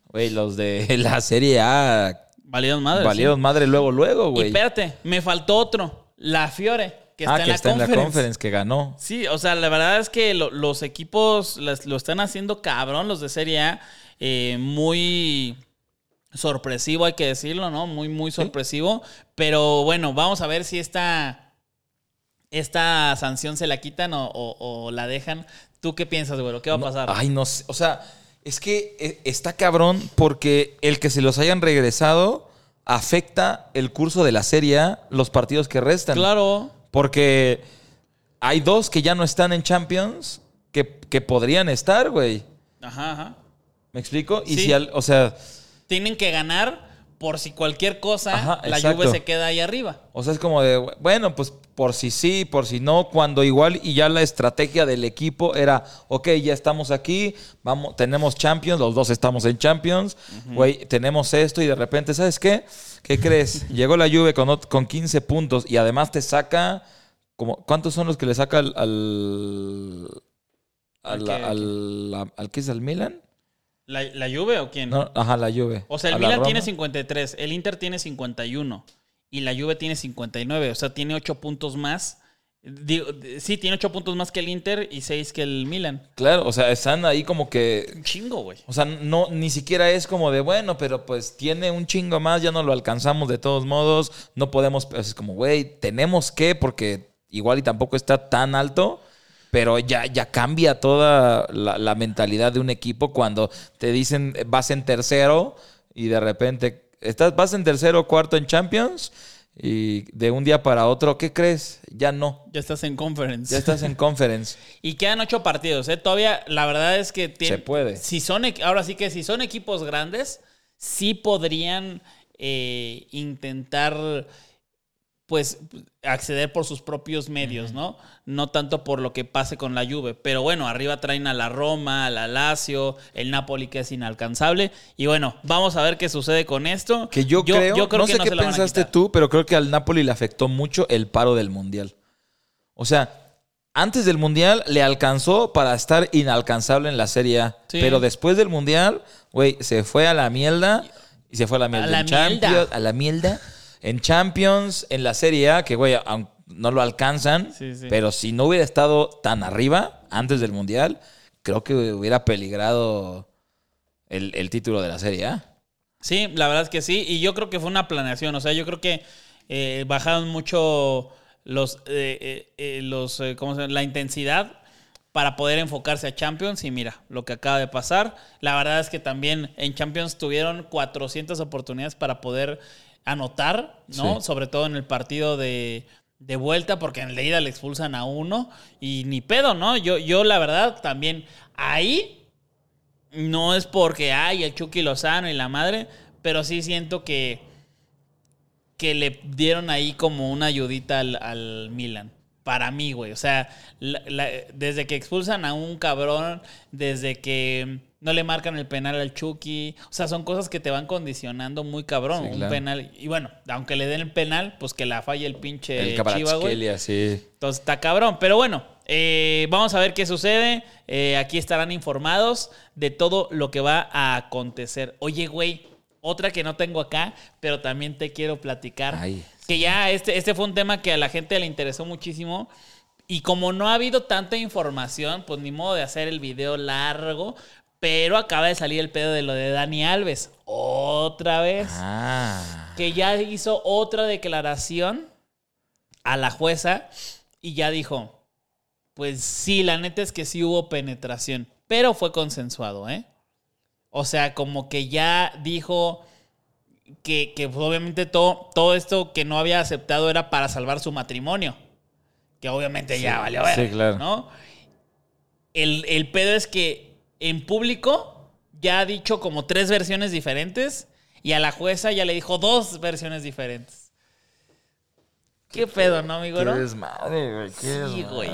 güey, los de la Serie A Valieron madre. valieron madre luego, luego, Y güey. espérate, me faltó otro, la Fiore, que está ah, en que la está en la conference. conference, que ganó. Sí, o sea, la verdad es que lo- los equipos las- lo están haciendo cabrón, los de Serie A, eh, muy sorpresivo, hay que decirlo, ¿no? Muy, muy sorpresivo. Pero bueno, vamos a ver si esta, esta sanción se la quitan o, o- o la dejan. ¿Tú qué piensas, güero? ¿Qué va a pasar? Ay, no sé. O sea, es que eh, está cabrón porque el que se los hayan regresado afecta el curso de la Serie los partidos que restan. claro. Porque hay dos que ya no están en Champions que, que podrían estar, güey. Ajá, ajá. ¿Me explico? Y Sí. si, al- o sea, Tienen que ganar por si cualquier cosa Ajá, la. Juve se queda ahí arriba. o sea, es como de, bueno, pues por si sí, por si no, cuando igual y ya la estrategia del equipo era, ok, ya estamos aquí, vamos, tenemos Champions, los dos estamos en Champions, güey, tenemos esto y de repente, ¿sabes qué? ¿Qué crees? Llegó la Juve con, con 15 puntos y además te saca, como, ¿cuántos son los que le saca al... al ¿Al al, qué? al, al- al- ¿qué es el Milan? ¿La, la Juve o quién? No, ajá, la Juve. O sea, el ¿A la Milan tiene 53, el Inter tiene 51 y la Juve tiene 59. O sea, tiene 8 puntos más. Digo, sí, tiene 8 puntos más que el Inter y 6 que el Milan. Claro, o sea, están ahí como que Un chingo, güey. O sea, no, ni siquiera es como de, bueno, pero pues tiene un chingo más, ya no lo alcanzamos de todos modos, no podemos, pues, es como, güey, tenemos que, porque igual y tampoco está tan alto, pero ya, ya cambia toda la, la mentalidad de un equipo cuando te dicen, eh, vas en tercero y de repente, estás, vas en tercero o cuarto en Champions y de un día para otro, ¿qué crees? Ya no, Ya estás en conference. ya estás en conference. Y quedan 8 partidos, ¿eh? Todavía, la verdad es que tiene- Se puede. Si son, ahora sí que si son equipos grandes, sí podrían eh, intentar pues acceder por sus propios medios, ¿no? No tanto por lo que pase con la Juve, pero bueno, arriba traen a la Roma, a la Lazio, el Napoli que es inalcanzable y bueno, vamos a ver qué sucede con esto. Que yo, creo, no que sé qué se pensaste tú, pero creo que al Napoli le afectó mucho el paro del Mundial. O sea, antes del Mundial le alcanzó para estar inalcanzable en la Serie A. Sí. Pero después del Mundial, güey, se fue a la mierda y se fue a la mierda. la en Champions, mierda. a la mierda. En Champions, en la Serie A, que, güey, no lo alcanzan. Sí, sí. Pero si no hubiera estado tan arriba antes del Mundial, creo que hubiera peligrado el, el título de la Serie A. Sí, la verdad es que sí. Y yo creo que fue una planeación. O sea, yo creo que eh, bajaron mucho los, eh, eh, los ¿cómo se llama? la intensidad para poder enfocarse a Champions. Y mira, lo que acaba de pasar. La verdad es que también en Champions tuvieron 400 oportunidades para poder anotar, ¿no? Sí. Sobre todo en el partido de, de vuelta, porque en la ida le expulsan a uno. Y ni pedo, ¿no? Yo, yo la verdad, también ahí no es porque hay el Chucky Lozano y la madre, pero sí siento que, que le dieron ahí como una ayudita al, al Milan. Para mí, güey. O sea, la- la- desde que expulsan a un cabrón, desde que no le marcan el penal al Chucky. O sea, son cosas que te van condicionando muy cabrón. Sí, un claro. penal. Y bueno, aunque le den el penal, pues que la falle el pinche El Chiva, güey. Sí. Entonces está cabrón. Pero bueno, eh, vamos a ver qué sucede. Eh, aquí estarán informados de todo lo que va a acontecer. Oye, güey, otra que no tengo acá, pero también te quiero platicar. Ay. Que ya este, este fue un tema que a la gente le interesó muchísimo. Y como no ha habido tanta información, pues ni modo de hacer el video largo. Pero acaba de salir el pedo de lo de Dani Alves. Otra vez Ah. que ya hizo otra declaración a la jueza y ya dijo, pues sí, la neta es que sí hubo penetración, pero fue consensuado, ¿eh? O sea, como que ya dijo que, que, pues, obviamente todo, todo esto que no había aceptado era para salvar su matrimonio. Que obviamente ya valió ver, sí, claro. ¿no? El, el pedo es que en público ya ha dicho como tres versiones diferentes y a la jueza ya le dijo dos versiones diferentes. ¿Qué pedo, no, amigo? Qué no? desmadre, güey. Qué Sí, güey.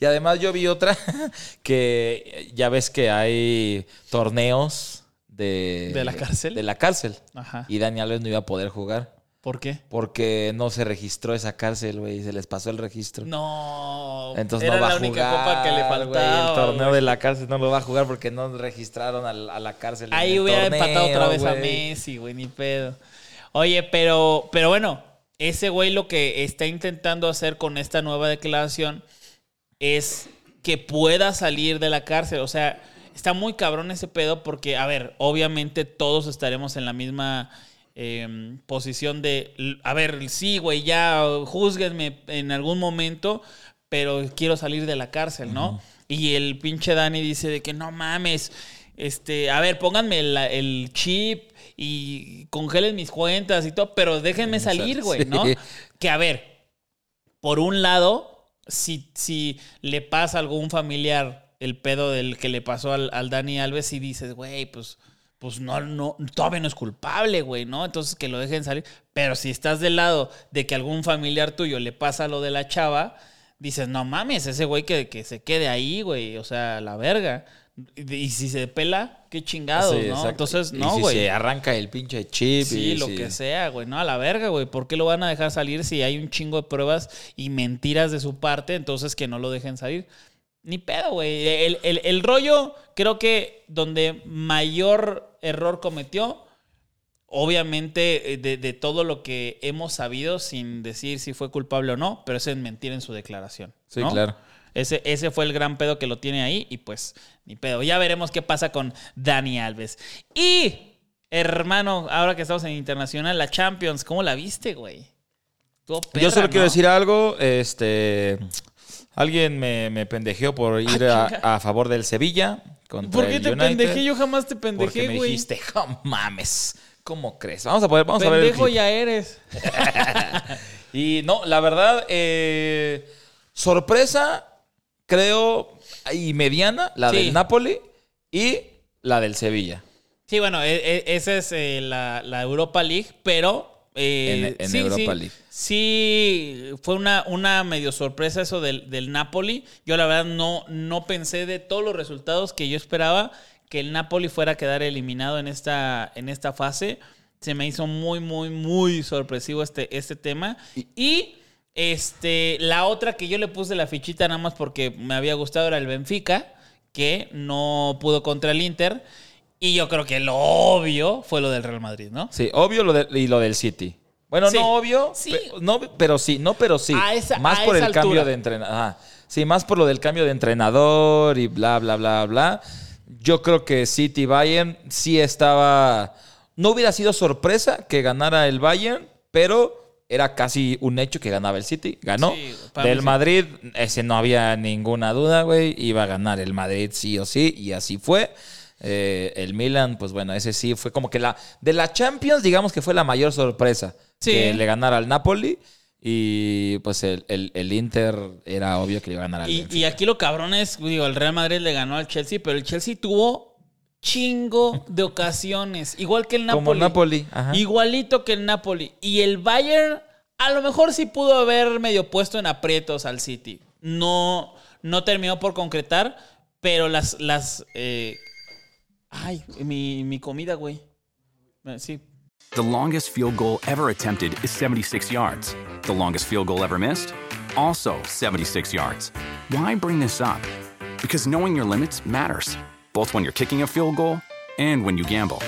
Y además yo vi otra que ya ves que hay torneos de... ¿De la cárcel? De la cárcel. Ajá. Y Dani Alves no iba a poder jugar. ¿Por qué? Porque no se registró esa cárcel, güey. Se les pasó el registro. No. Entonces era no va la a única jugar, copa que le faltaba. El torneo de la cárcel no lo va a jugar porque no registraron a, la cárcel. Ahí hubiera empatado otra vez a. Messi, güey, ni pedo. Oye, pero, pero bueno, ese güey lo que está intentando hacer con esta nueva declaración es que pueda salir de la cárcel. O sea, está muy cabrón ese pedo porque, a ver, obviamente todos estaremos en la misma eh, posición de, a ver, sí, güey, ya juzguenme en algún momento, pero quiero salir de la cárcel, ¿no? Y el pinche Dani dice de que no mames, este, a ver, pónganme el, el chip y congelen mis cuentas y todo, pero déjenme salir, güey, ¿no? Que a ver, por un lado, si, si le pasa a algún familiar el pedo del que le pasó al, al Dani Alves y dices, güey, pues, pues no, no, todavía no es culpable, güey, ¿no? Entonces que lo dejen salir. Pero si estás del lado de que algún familiar tuyo le pasa lo de la chava, dices, no mames, ese güey que, que se quede ahí, güey, o sea, la verga. Y, y si se pela, qué chingados, Sí, ¿no? exacto. Entonces, no, si güey. se arranca el pinche chip. Sí, y lo si- que sea, güey. No, a la verga, güey. ¿Por qué lo van a dejar salir si hay un chingo de pruebas y mentiras de su parte? Entonces que no lo dejen salir. Ni pedo, güey. El, el- el rollo, creo que donde mayor error cometió, obviamente eh, de, de todo lo que hemos sabido, sin decir si fue culpable o no, pero es en mentir en su declaración. Sí, ¿no? claro. Ese, ese fue el gran pedo que lo tiene ahí y pues ni pedo. Ya veremos qué pasa con Dani Alves. Y, hermano, ahora que estamos en internacional, la Champions, ¿cómo la viste, güey? Yo solo quiero decir algo. Este. Alguien me, me pendejeó por ir a, a favor del Sevilla. Contra ¿Por qué el te United, pendejé? Yo jamás te Porque pendejé, me güey. dijiste, "Oh, mames. ¿Cómo crees? Vamos a poder, vamos a ver. Pendejo ya eres. Y no, la verdad, eh, sorpresa, creo, y mediana, la Sí. del Napoli y la del Sevilla. Sí, bueno, e- e- esa es eh, la, la Europa League, pero... eh, En- en sí, Europa sí, League. Sí, fue una, una medio sorpresa eso del, del Napoli. Yo la verdad no, no pensé de todos los resultados que yo esperaba que el Napoli fuera a quedar eliminado en esta, en esta fase. Se me hizo muy, muy, muy sorpresivo este, este tema. Y este, la otra que yo le puse la fichita nada más porque me había gustado era el Benfica, que no pudo contra el Inter. Y yo creo que lo obvio fue lo del Real Madrid, ¿no? Sí, obvio lo de- y lo del City. Bueno, Sí. no obvio, Sí. pe- no, pero sí, no, pero sí. A esa- más a por el cambio de entrenador. Sí, más por lo del cambio de entrenador y bla, bla, bla, bla. Yo creo que City Bayern sí estaba. No hubiera sido sorpresa que ganara el Bayern, pero era casi un hecho que ganaba el City. Ganó. Sí, Del. Madrid, ese no había ninguna duda, güey. Iba a ganar el Madrid sí o sí, y así fue. Eh, el Milan, pues bueno, ese sí fue como que la. De la Champions, digamos que fue la mayor sorpresa. Sí. Que le ganara al Napoli. Y pues el, el- el Inter era obvio que le iba a ganar al Y, y aquí lo cabrón es, digo, el Real Madrid le ganó al Chelsea, pero el Chelsea tuvo chingo de ocasiones, igual que el Napoli. Como Napoli. Ajá. Igualito que el Napoli. Y el Bayern a lo mejor sí pudo haber medio puesto en aprietos al City. No, no terminó por concretar, pero las... las eh, Ay, mi, mi comida, güey. Eh, Sí. The longest field goal ever attempted is 76 yards. The longest field goal ever missed? Also 76 yards. Why bring this up? Because knowing your limits matters, both when you're kicking a field goal and when you gamble.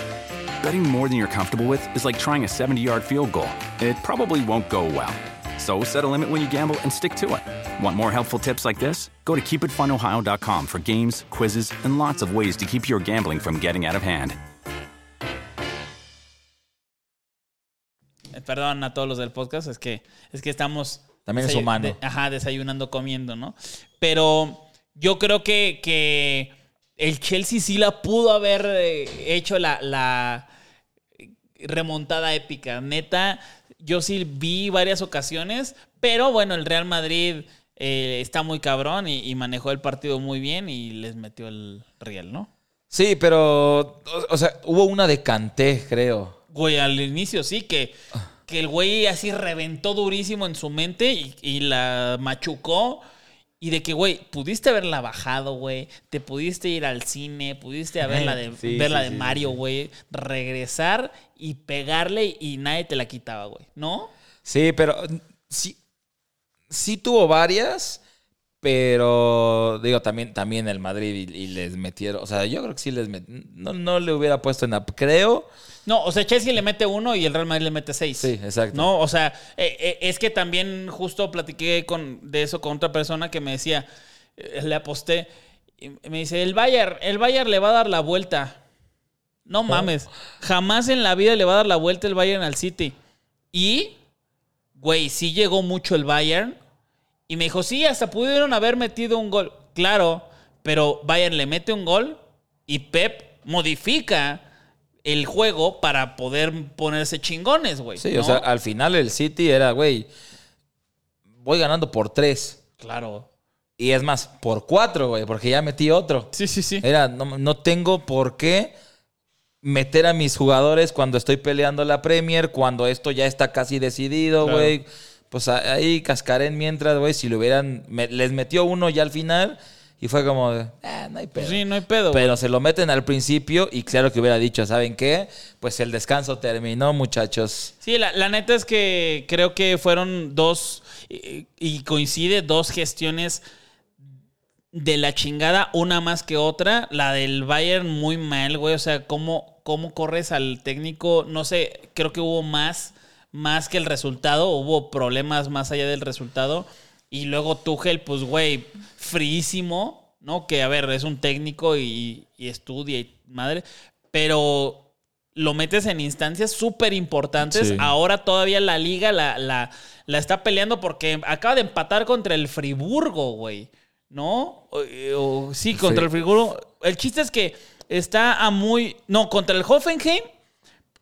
Betting more than you're comfortable with is like trying a 70 yard field goal, it probably won't go well. So set a limit when you gamble and stick to it. Want more helpful tips like this? Go to keepitfunohio.com for games, quizzes, and lots of ways to keep your gambling from getting out of hand. Eh, Perdón a todos los del podcast, es que, es que estamos. También es humano. de- ajá, desayunando, comiendo, ¿no? Pero yo creo que, que el Chelsea sí la pudo haber eh, hecho la, la remontada épica. Neta, yo sí vi varias ocasiones, pero bueno, el Real Madrid eh, está muy cabrón y, y manejó el partido muy bien y les metió el Real, ¿no? Sí, pero. O, o sea, hubo una de Canté, creo. Güey, al inicio sí, que, que el güey así reventó durísimo en su mente y, y la machucó. Y de que, güey, pudiste haberla bajado, güey. Te pudiste ir al cine, pudiste haberla de, Sí, ver la sí, de sí, Mario, güey. Regresar y pegarle y nadie te la quitaba, güey. ¿No? Sí, pero mm, sí, sí tuvo varias, pero digo, también, también el Madrid y, y les metieron, o sea, yo creo que sí les metieron, no, no le hubiera puesto en la, creo, No, o sea, Chelsea le mete uno y el Real Madrid le mete seis. Sí, exacto. No, o sea, eh, eh, es que también justo platiqué con, de eso con otra persona que me decía, eh, le aposté, y me dice, el Bayern, el Bayern le va a dar la vuelta. No mames, jamás en la vida le va a dar la vuelta el Bayern al City. Y, güey, sí llegó mucho el Bayern. Y me dijo, sí, hasta pudieron haber metido un gol. Claro, pero Bayern le mete un gol y Pep modifica el juego para poder ponerse chingones, güey. sí, ¿no? o sea, al final el City era, güey, voy ganando por tres, Claro. y es más, por cuatro, güey, porque ya metí otro. Sí, sí, sí. Era, no, no tengo por qué meter a mis jugadores cuando estoy peleando la Premier, cuando esto ya está casi decidido, Claro. güey. Pues ahí cascaré mientras, güey, si le hubieran... me- les metió uno ya al final y fue como, ah, no hay pedo. Pues sí, no hay pedo. Pero se lo meten al principio y claro que hubiera dicho, ¿saben qué? Pues el descanso terminó, muchachos. Sí, la, la neta es que creo que fueron dos, y, y coincide, dos gestiones de la chingada, una más que otra. La del Bayern muy mal, güey. O sea, cómo, cómo corres al técnico, no sé, creo que hubo más, más que el resultado, hubo problemas más allá del resultado. Y luego Tuchel, pues, güey, fríísimo, ¿no? Que, a ver, es un técnico y, y estudia y madre, pero lo metes en instancias súper importantes. Sí. Ahora todavía la liga la, la, la está peleando porque acaba de empatar contra el Friburgo, güey. ¿No? O- o- sí, contra Sí. el Friburgo. El chiste es que está a muy... No, contra el Hoffenheim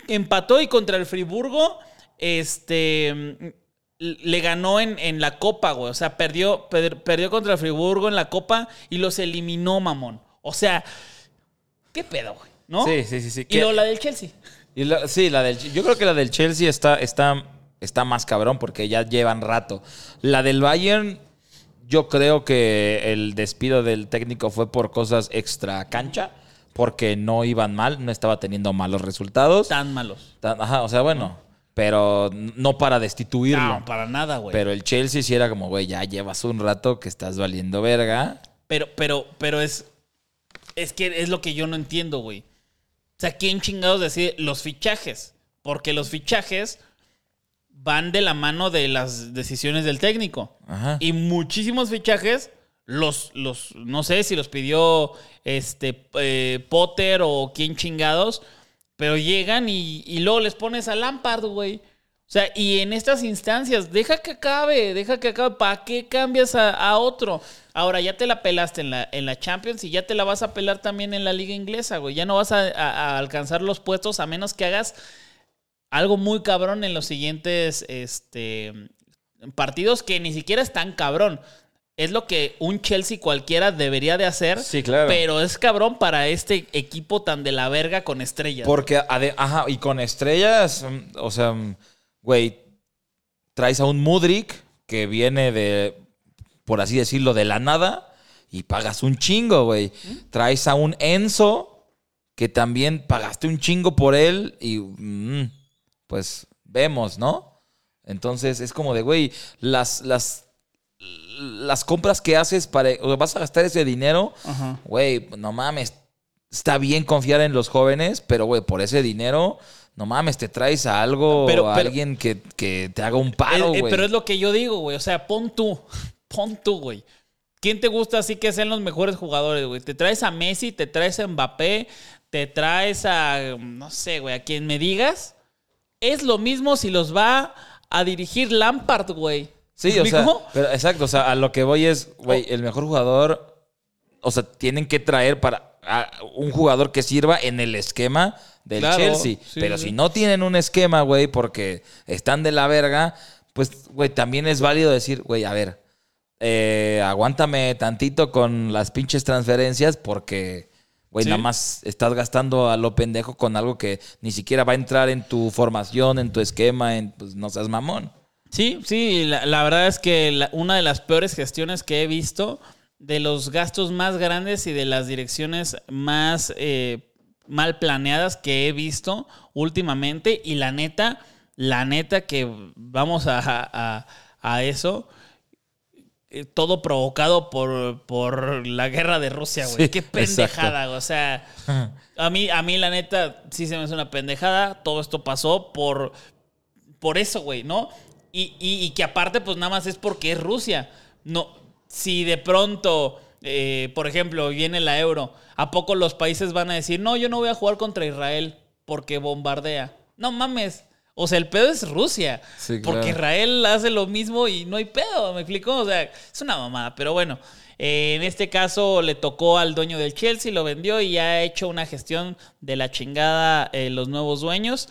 empató y contra el Friburgo este le ganó en, en la copa, güey. O sea, perdió, per- perdió contra el Friburgo en la copa y los eliminó, mamón. O sea, ¿qué pedo, güey? ¿No? Sí, sí, sí. sí. Y luego la del Chelsea. y la- sí, la del, yo creo que la del Chelsea está, está, está más cabrón porque ya llevan rato. La del Bayern, yo creo que el despido del técnico fue por cosas extra cancha, porque no iban mal, no estaba teniendo malos resultados. Tan malos. Tan- Ajá, o sea, bueno, pero no para destituirlo. No, para nada, güey. Pero el Chelsea sí era como, güey, ya llevas un rato que estás valiendo verga. Pero, pero, pero es. Es que es lo que yo no entiendo, güey. O sea, ¿quién chingados decide los fichajes? Porque los fichajes van de la mano de las decisiones del técnico. Ajá. Y muchísimos fichajes, los, los, no sé si los pidió este eh, Potter o quién chingados, pero llegan y, y luego les pones a Lampard, güey. O sea, y en estas instancias, deja que acabe, deja que acabe. ¿Para qué cambias a, a otro? Ahora ya te la pelaste en la, en la Champions y ya te la vas a pelar también en la Liga Inglesa, güey. Ya no vas a, a- a alcanzar los puestos a menos que hagas algo muy cabrón en los siguientes este, partidos que ni siquiera es tan cabrón. Es lo que un Chelsea cualquiera debería de hacer. Sí, claro. Pero es cabrón para este equipo tan de la verga con estrellas. Porque, ajá, y con estrellas, o sea, güey, traes a un Mudrik que viene de, por así decirlo, de la nada y pagas un chingo, güey. Traes a un Enzo que también pagaste un chingo por él y, mm, pues, vemos, ¿no? Entonces es como de, güey, las, las, las compras que haces para, o vas a gastar ese dinero, Ajá. güey, no mames, está bien confiar en los jóvenes, pero, güey, por ese dinero, no mames, te traes a algo, Pero- a pero- alguien que, que te haga un paro, Eh, eh, güey. pero es lo que yo digo, güey. O sea, pon tú. Pon tú, güey. ¿Quién te gusta así que sean los mejores jugadores, güey? Te traes a Messi, te traes a Mbappé, te traes a. No sé, güey, a quien me digas. Es lo mismo si los va a dirigir Lampard, güey. Sí, ¿Me o sea, pero exacto, o sea, a lo que voy es, güey, el mejor jugador, o sea, tienen que traer para a un jugador que sirva en el esquema del Claro, Chelsea. sí, pero sí. si no tienen un esquema, güey, porque están de la verga, pues, güey, también es válido decir, güey, a ver, eh, aguántame tantito con las pinches transferencias porque, güey, Sí. nada más estás gastando a lo pendejo con algo que ni siquiera va a entrar en tu formación, en tu esquema, en, pues no seas mamón. Sí, sí, la, la verdad es que la- una de las peores gestiones que he visto, de los gastos más grandes y de las direcciones más eh, mal planeadas que he visto últimamente, y la neta, la neta que vamos a, a- a eso, todo provocado por, por la guerra de Rusia, güey. Sí, Qué pendejada, o sea, a mí, a mí la neta sí se me hace una pendejada, todo esto pasó por por eso, güey, ¿no? Y, y- y que aparte, pues nada más es porque es Rusia. No, si de pronto, eh, por ejemplo, viene la euro, ¿a poco los países van a decir, no, yo no voy a jugar contra Israel porque bombardea? No mames. O sea, el pedo es Rusia. Sí, Porque. Israel hace lo mismo y no hay pedo, ¿me explico? O sea, es una mamada. Pero bueno, eh, en este caso le tocó al dueño del Chelsea, lo vendió y ya ha hecho una gestión de la chingada eh, los nuevos dueños.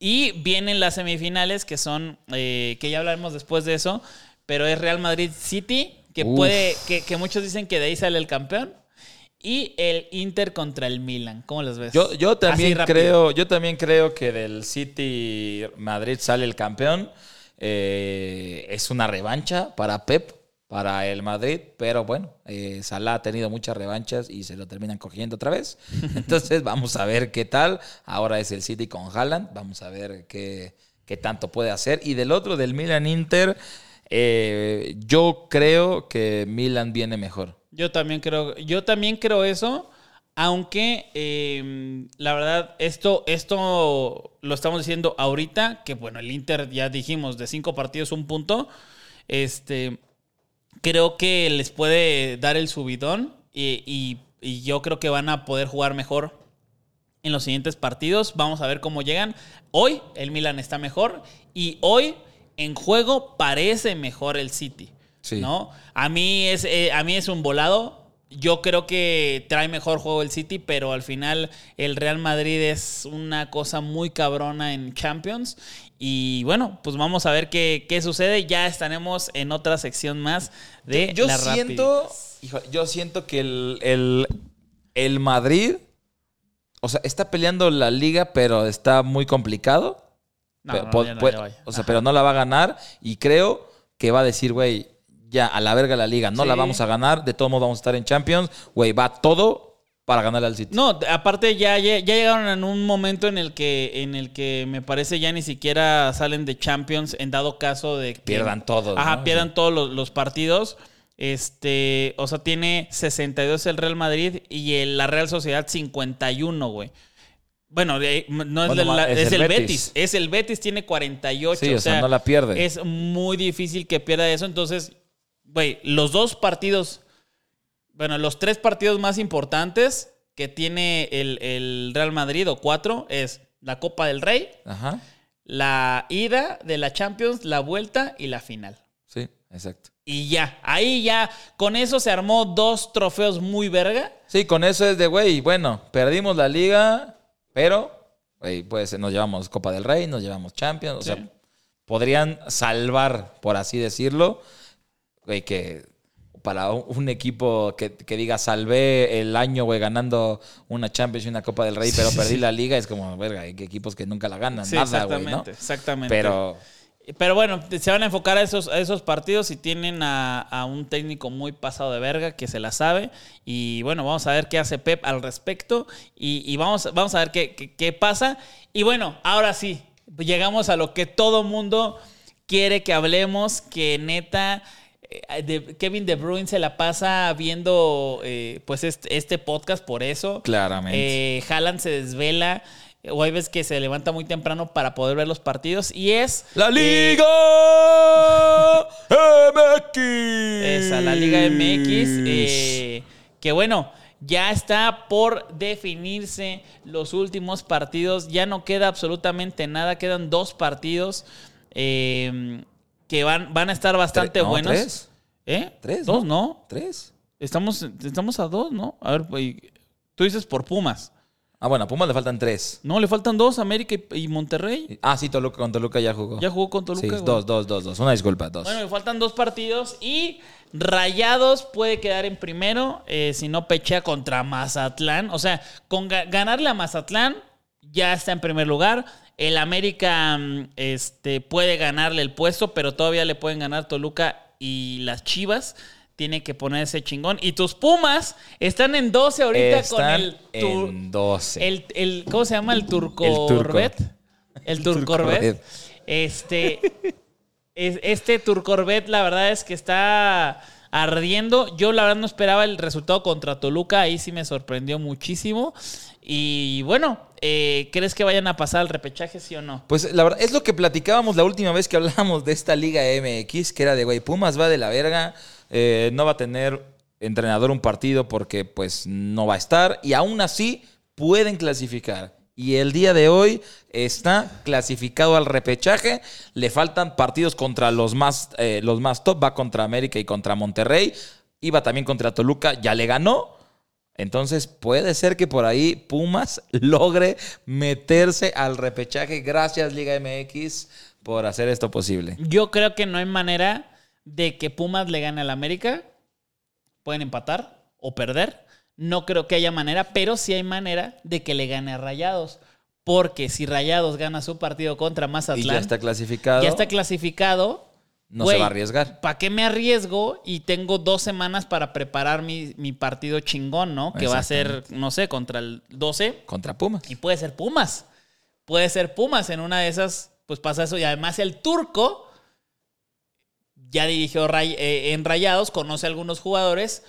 Y vienen las semifinales que son, eh, que ya hablaremos después de eso, pero es Real Madrid City, que Uf. puede, que, que muchos dicen que de ahí sale el campeón. Y el Inter contra el Milan. ¿Cómo los ves? Yo, yo también creo, yo también creo que del City Madrid sale el campeón. Eh, es una revancha para Pep, para el Madrid, pero bueno, eh, Salah ha tenido muchas revanchas y se lo terminan cogiendo otra vez. Entonces vamos a ver qué tal. Ahora es el City con Haaland, vamos a ver qué, qué tanto puede hacer. Y del otro, del Milan Inter, eh, yo creo que Milan viene mejor. Yo también creo, yo también creo eso, aunque eh, la verdad, esto, esto lo estamos diciendo ahorita, que bueno, el Inter ya dijimos, de cinco partidos un punto. Este creo que les puede dar el subidón y yo creo que van a poder jugar mejor en los siguientes partidos. Vamos a ver cómo llegan. Hoy el Milan está mejor y hoy en juego parece mejor el City. Sí. ¿no? A mí es, eh, a mí es un volado. Yo creo que trae mejor juego el City, pero al final el Real Madrid es una cosa muy cabrona en Champions. Y bueno, pues vamos a ver qué, qué sucede. Ya estaremos en otra sección más de yo la siento, hijo, yo siento que el, el, el Madrid, o sea, está peleando la liga, pero está muy complicado. No, no, o sea, Ajá. pero no la va a ganar y creo que va a decir, güey, ya a la verga la liga, no la vamos a ganar, de todos modos vamos a estar en Champions, güey, va todo para ganarle al City. No, aparte ya, ya, ya llegaron en un momento en el que en el que me parece ya ni siquiera salen de Champions en dado caso de que Pierdan todos, Ajá, ¿no? pierdan Sí. todos los, los partidos. Este, o sea, tiene 62 el Real Madrid y el- la Real Sociedad 51, güey. Bueno, de- no es, Bueno, es, es el el Betis. Betis. Es el Betis, tiene 48. Sí, o sea, no la pierde. Es muy difícil que pierda eso. Entonces, güey, los dos partidos, bueno, los tres partidos más importantes que tiene el, el Real Madrid, o cuatro, es la Copa del Rey, Ajá, la ida de la Champions, la vuelta y la final. sí, exacto. Y ya, ahí ya, con eso se armó dos trofeos muy verga. Sí, con eso es de, güey, bueno, perdimos la liga, pero, güey, pues nos llevamos Copa del Rey, nos llevamos Champions, o Sí. sea, podrían salvar, por así decirlo, güey, que para un- equipo que, que diga salvé el año, güey, ganando una Champions y una Copa del Rey, pero perdí la liga, es como, verga, hay equipos que nunca la ganan, Sí, nada, güey, ¿no? exactamente. Pero, Pero bueno, se van a enfocar a esos, a esos partidos y tienen a, a un técnico muy pasado de verga que se la sabe. Y bueno, vamos a ver qué hace Pep al respecto y, y vamos, vamos a ver qué, qué- qué pasa. Y bueno, ahora sí, llegamos a lo que todo mundo quiere que hablemos, que neta... eh, de- Kevin De Bruyne se la pasa viendo eh, pues este, este podcast por eso. Claramente. Eh, Haaland se desvela. O hay veces que se levanta muy temprano para poder ver los partidos. Y es. ¡La eh, Liga MX! Esa, la Liga MX. eh, que bueno, ya está por definirse los últimos partidos. Ya no queda absolutamente nada. Quedan dos partidos eh, que van, van a estar bastante Tre- no, buenos. ¿tres? ¿Eh? ¿Tres, Dos, no? ¿no? ¿Tres? Estamos, estamos a dos, ¿no? A ver, tú dices por Pumas. Ah, bueno, a Pumas le faltan tres. No, le faltan dos, América y, Monterrey. Ah, sí, Toluca, con Toluca ya jugó. Ya jugó con Toluca. Sí, güey. dos, dos, dos, dos. Una disculpa, dos. Bueno, me faltan dos partidos y Rayados puede quedar en primero eh, si no pechea contra Mazatlán. O sea, con ga- ganarle a Mazatlán ya está en primer lugar. El América mm, este, puede ganarle el puesto, pero todavía le pueden ganar Toluca y las Chivas. Tiene que ponerse chingón. Y tus Pumas están en 12 ahorita con el, tur- en 12. el, el- ¿Cómo se llama? El Turco El Turco. Corvette. El Turcorvette. Turcorvette. Este. es- este Turcorvette, la verdad es que está ardiendo. Yo, la verdad, no esperaba el resultado contra Toluca. Ahí sí me sorprendió muchísimo. Y bueno, eh, ¿crees que vayan a pasar al repechaje, sí o no? Pues la verdad, es lo que platicábamos la última vez que hablábamos de esta Liga MX, que era de, güey, Pumas va de la verga, eh, no va a tener entrenador un partido porque pues no va a estar, y aún así pueden clasificar. Y el día de hoy está clasificado al repechaje. Le faltan partidos contra los más, eh, los más top. Va contra América y contra Monterrey. Iba también contra Toluca. Ya le ganó. Entonces puede ser que por ahí Pumas logre meterse al repechaje. Gracias Liga MX por hacer esto posible. Yo creo que no hay manera de que Pumas le gane al América. Pueden empatar o perder. No creo que haya manera, pero sí hay manera de que le gane a Rayados. Porque si Rayados gana su partido contra Y Mazatlán, ya está clasificado. ya está clasificado. No se va a arriesgar. ¿Para qué me arriesgo? Y tengo dos semanas para preparar mi, mi partido chingón, ¿no? Que va a ser, no sé, contra el 12. Contra Pumas. Y puede ser Pumas. Puede ser Pumas. En una de esas, pues pasa eso. Y además el turco ya dirigió eh, en Rayados, conoce a algunos jugadores.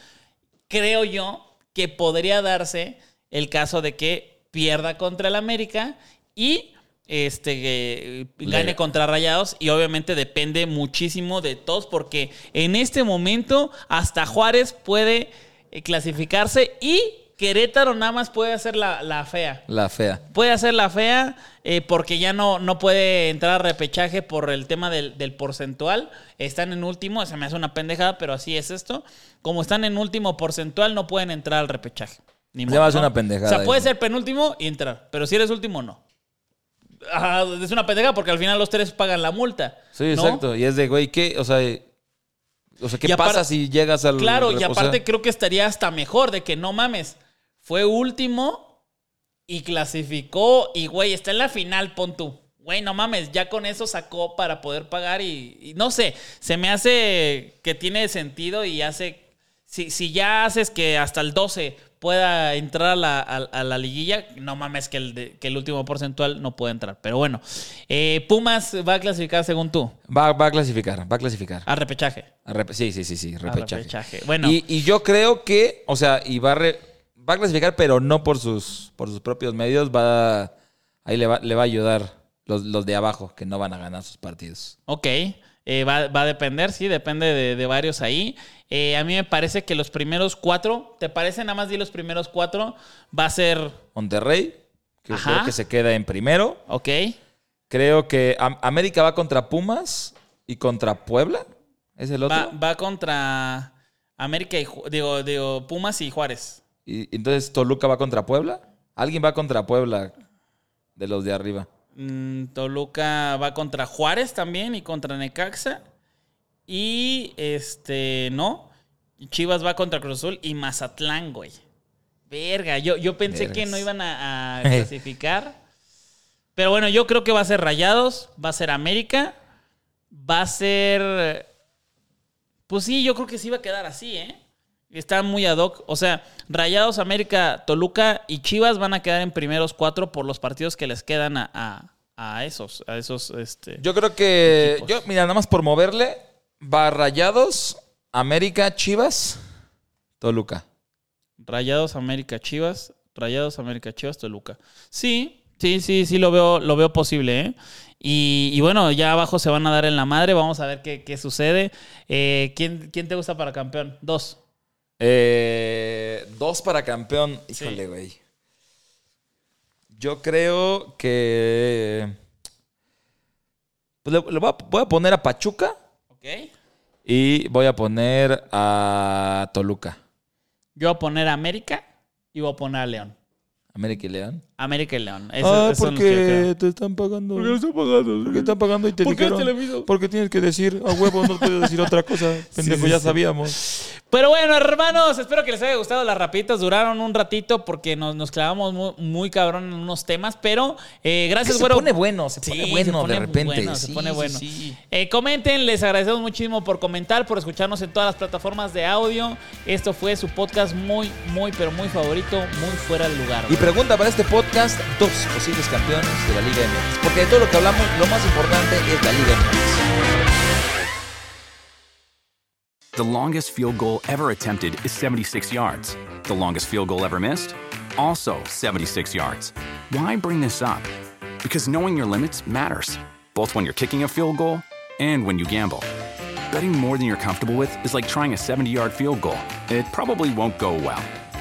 Creo yo que podría darse el caso de que pierda contra el América y este eh, gane contra Rayados y obviamente depende muchísimo de todos porque en este momento hasta Juárez puede eh, clasificarse y Querétaro nada más puede hacer la, la fea. La fea. Puede hacer la fea eh, porque ya no, no puede entrar a repechaje por el tema del, del porcentual. Están en último, se me hace una pendejada, pero así es esto. Como están en último porcentual, no pueden entrar al repechaje. Ni Se modo, me hace ¿no? una pendejada O sea, puede ser penúltimo y entrar, pero si eres último, no. Ajá, es una pendejada porque al final los tres pagan la multa. Sí, ¿no? exacto. Y es de, güey, ¿qué? O sea, o sea ¿qué pasa si llegas al. Claro, y aparte creo que estaría hasta mejor de que no mames. Fue último y clasificó y, güey, está en la final, pon tú. Güey, no mames, ya con eso sacó para poder pagar y, y no sé, se me hace que tiene sentido y hace... Si, si ya haces que hasta el 12 pueda entrar a la, a- a la liguilla, no mames que el, de- que el último porcentual no puede entrar. Pero bueno, eh, Pumas va a clasificar según tú, Va, va a clasificar, va a clasificar. a repechaje. A sí, sí, sí, sí, A repechaje. repechaje. Bueno, Y, y yo creo que, o sea, y va a, re- va a clasificar, pero no por sus, por sus propios medios. Va ahí le va, le va a ayudar los, los de abajo, que no van a ganar sus partidos. Ok, eh, va, va a depender, sí, depende de, de varios ahí. Eh, a mí me parece que los primeros cuatro, ¿te parece? Nada más di los primeros cuatro, va a ser, Monterrey, que Ajá. creo que se queda en primero. ok, Creo que Am- América va contra Pumas y contra Puebla. ¿Es el otro? va, va contra América y, digo, digo, Pumas y Juárez. Y entonces Toluca va contra Puebla. Alguien va contra Puebla de los de arriba. Mm, Toluca va contra Juárez también y contra Necaxa. Y este, no. Chivas va contra Cruz Azul y Mazatlán, güey. Verga, yo, yo pensé que no iban a, a clasificar. Pero bueno, yo creo que va a ser Rayados, va a ser América, va a ser. Pues sí, yo creo que sí va a quedar así, ¿eh? Está muy ad hoc. O sea, Rayados, América, Toluca y Chivas van a quedar en primeros cuatro por los partidos que les quedan a, a- a esos. A esos este, Yo creo que. Equipos. Yo, mira, nada más por moverle. Va Rayados, América, Chivas, Toluca. Rayados, América, Chivas. Rayados, América, Chivas, Toluca. Sí, sí, sí, sí lo veo, lo veo posible, ¿eh? Y, y bueno, ya abajo se van a dar en la madre. Vamos a ver qué, qué sucede. Eh, ¿quién, ¿Quién te gusta para campeón? Dos. Eh, dos para campeón. Híjole, güey. Yo creo que. Pues le, le voy, a, voy a poner a Pachuca Ok. y voy a poner a Toluca. Yo voy a poner a América y voy a poner a León. América y León. América y León. Eso, ah, eso porque te están pagando. ¿Por qué están pagando? Porque están pagando y te ¿Por dijeron. Qué porque tienes que decir, a huevo, no puedes decir otra cosa. Pendejo, ya sabíamos. Pero bueno, hermanos, espero que les haya gustado las rapitas. Duraron un ratito porque nos, nos clavamos muy, cabrón en unos temas, pero eh, gracias, güero. Se pone bueno, se pone bueno de repente. se pone bueno. Eh, comenten, les agradecemos muchísimo por comentar, por escucharnos en todas las plataformas de audio. Esto fue su podcast muy, muy, pero muy favorito, muy fuera del lugar. Y pregunta para este podcast, dos posibles campeones de la Liga MX. Porque de todo lo que hablamos, lo más importante es la Liga MX. The longest field goal ever attempted is 76 yards. The longest field goal ever missed? Also 76 yards. Why bring this up? Because knowing your limits matters, both when you're kicking a field goal and when you gamble. Betting more than you're comfortable with is like trying a 70 yard field goal, it probably won't go well.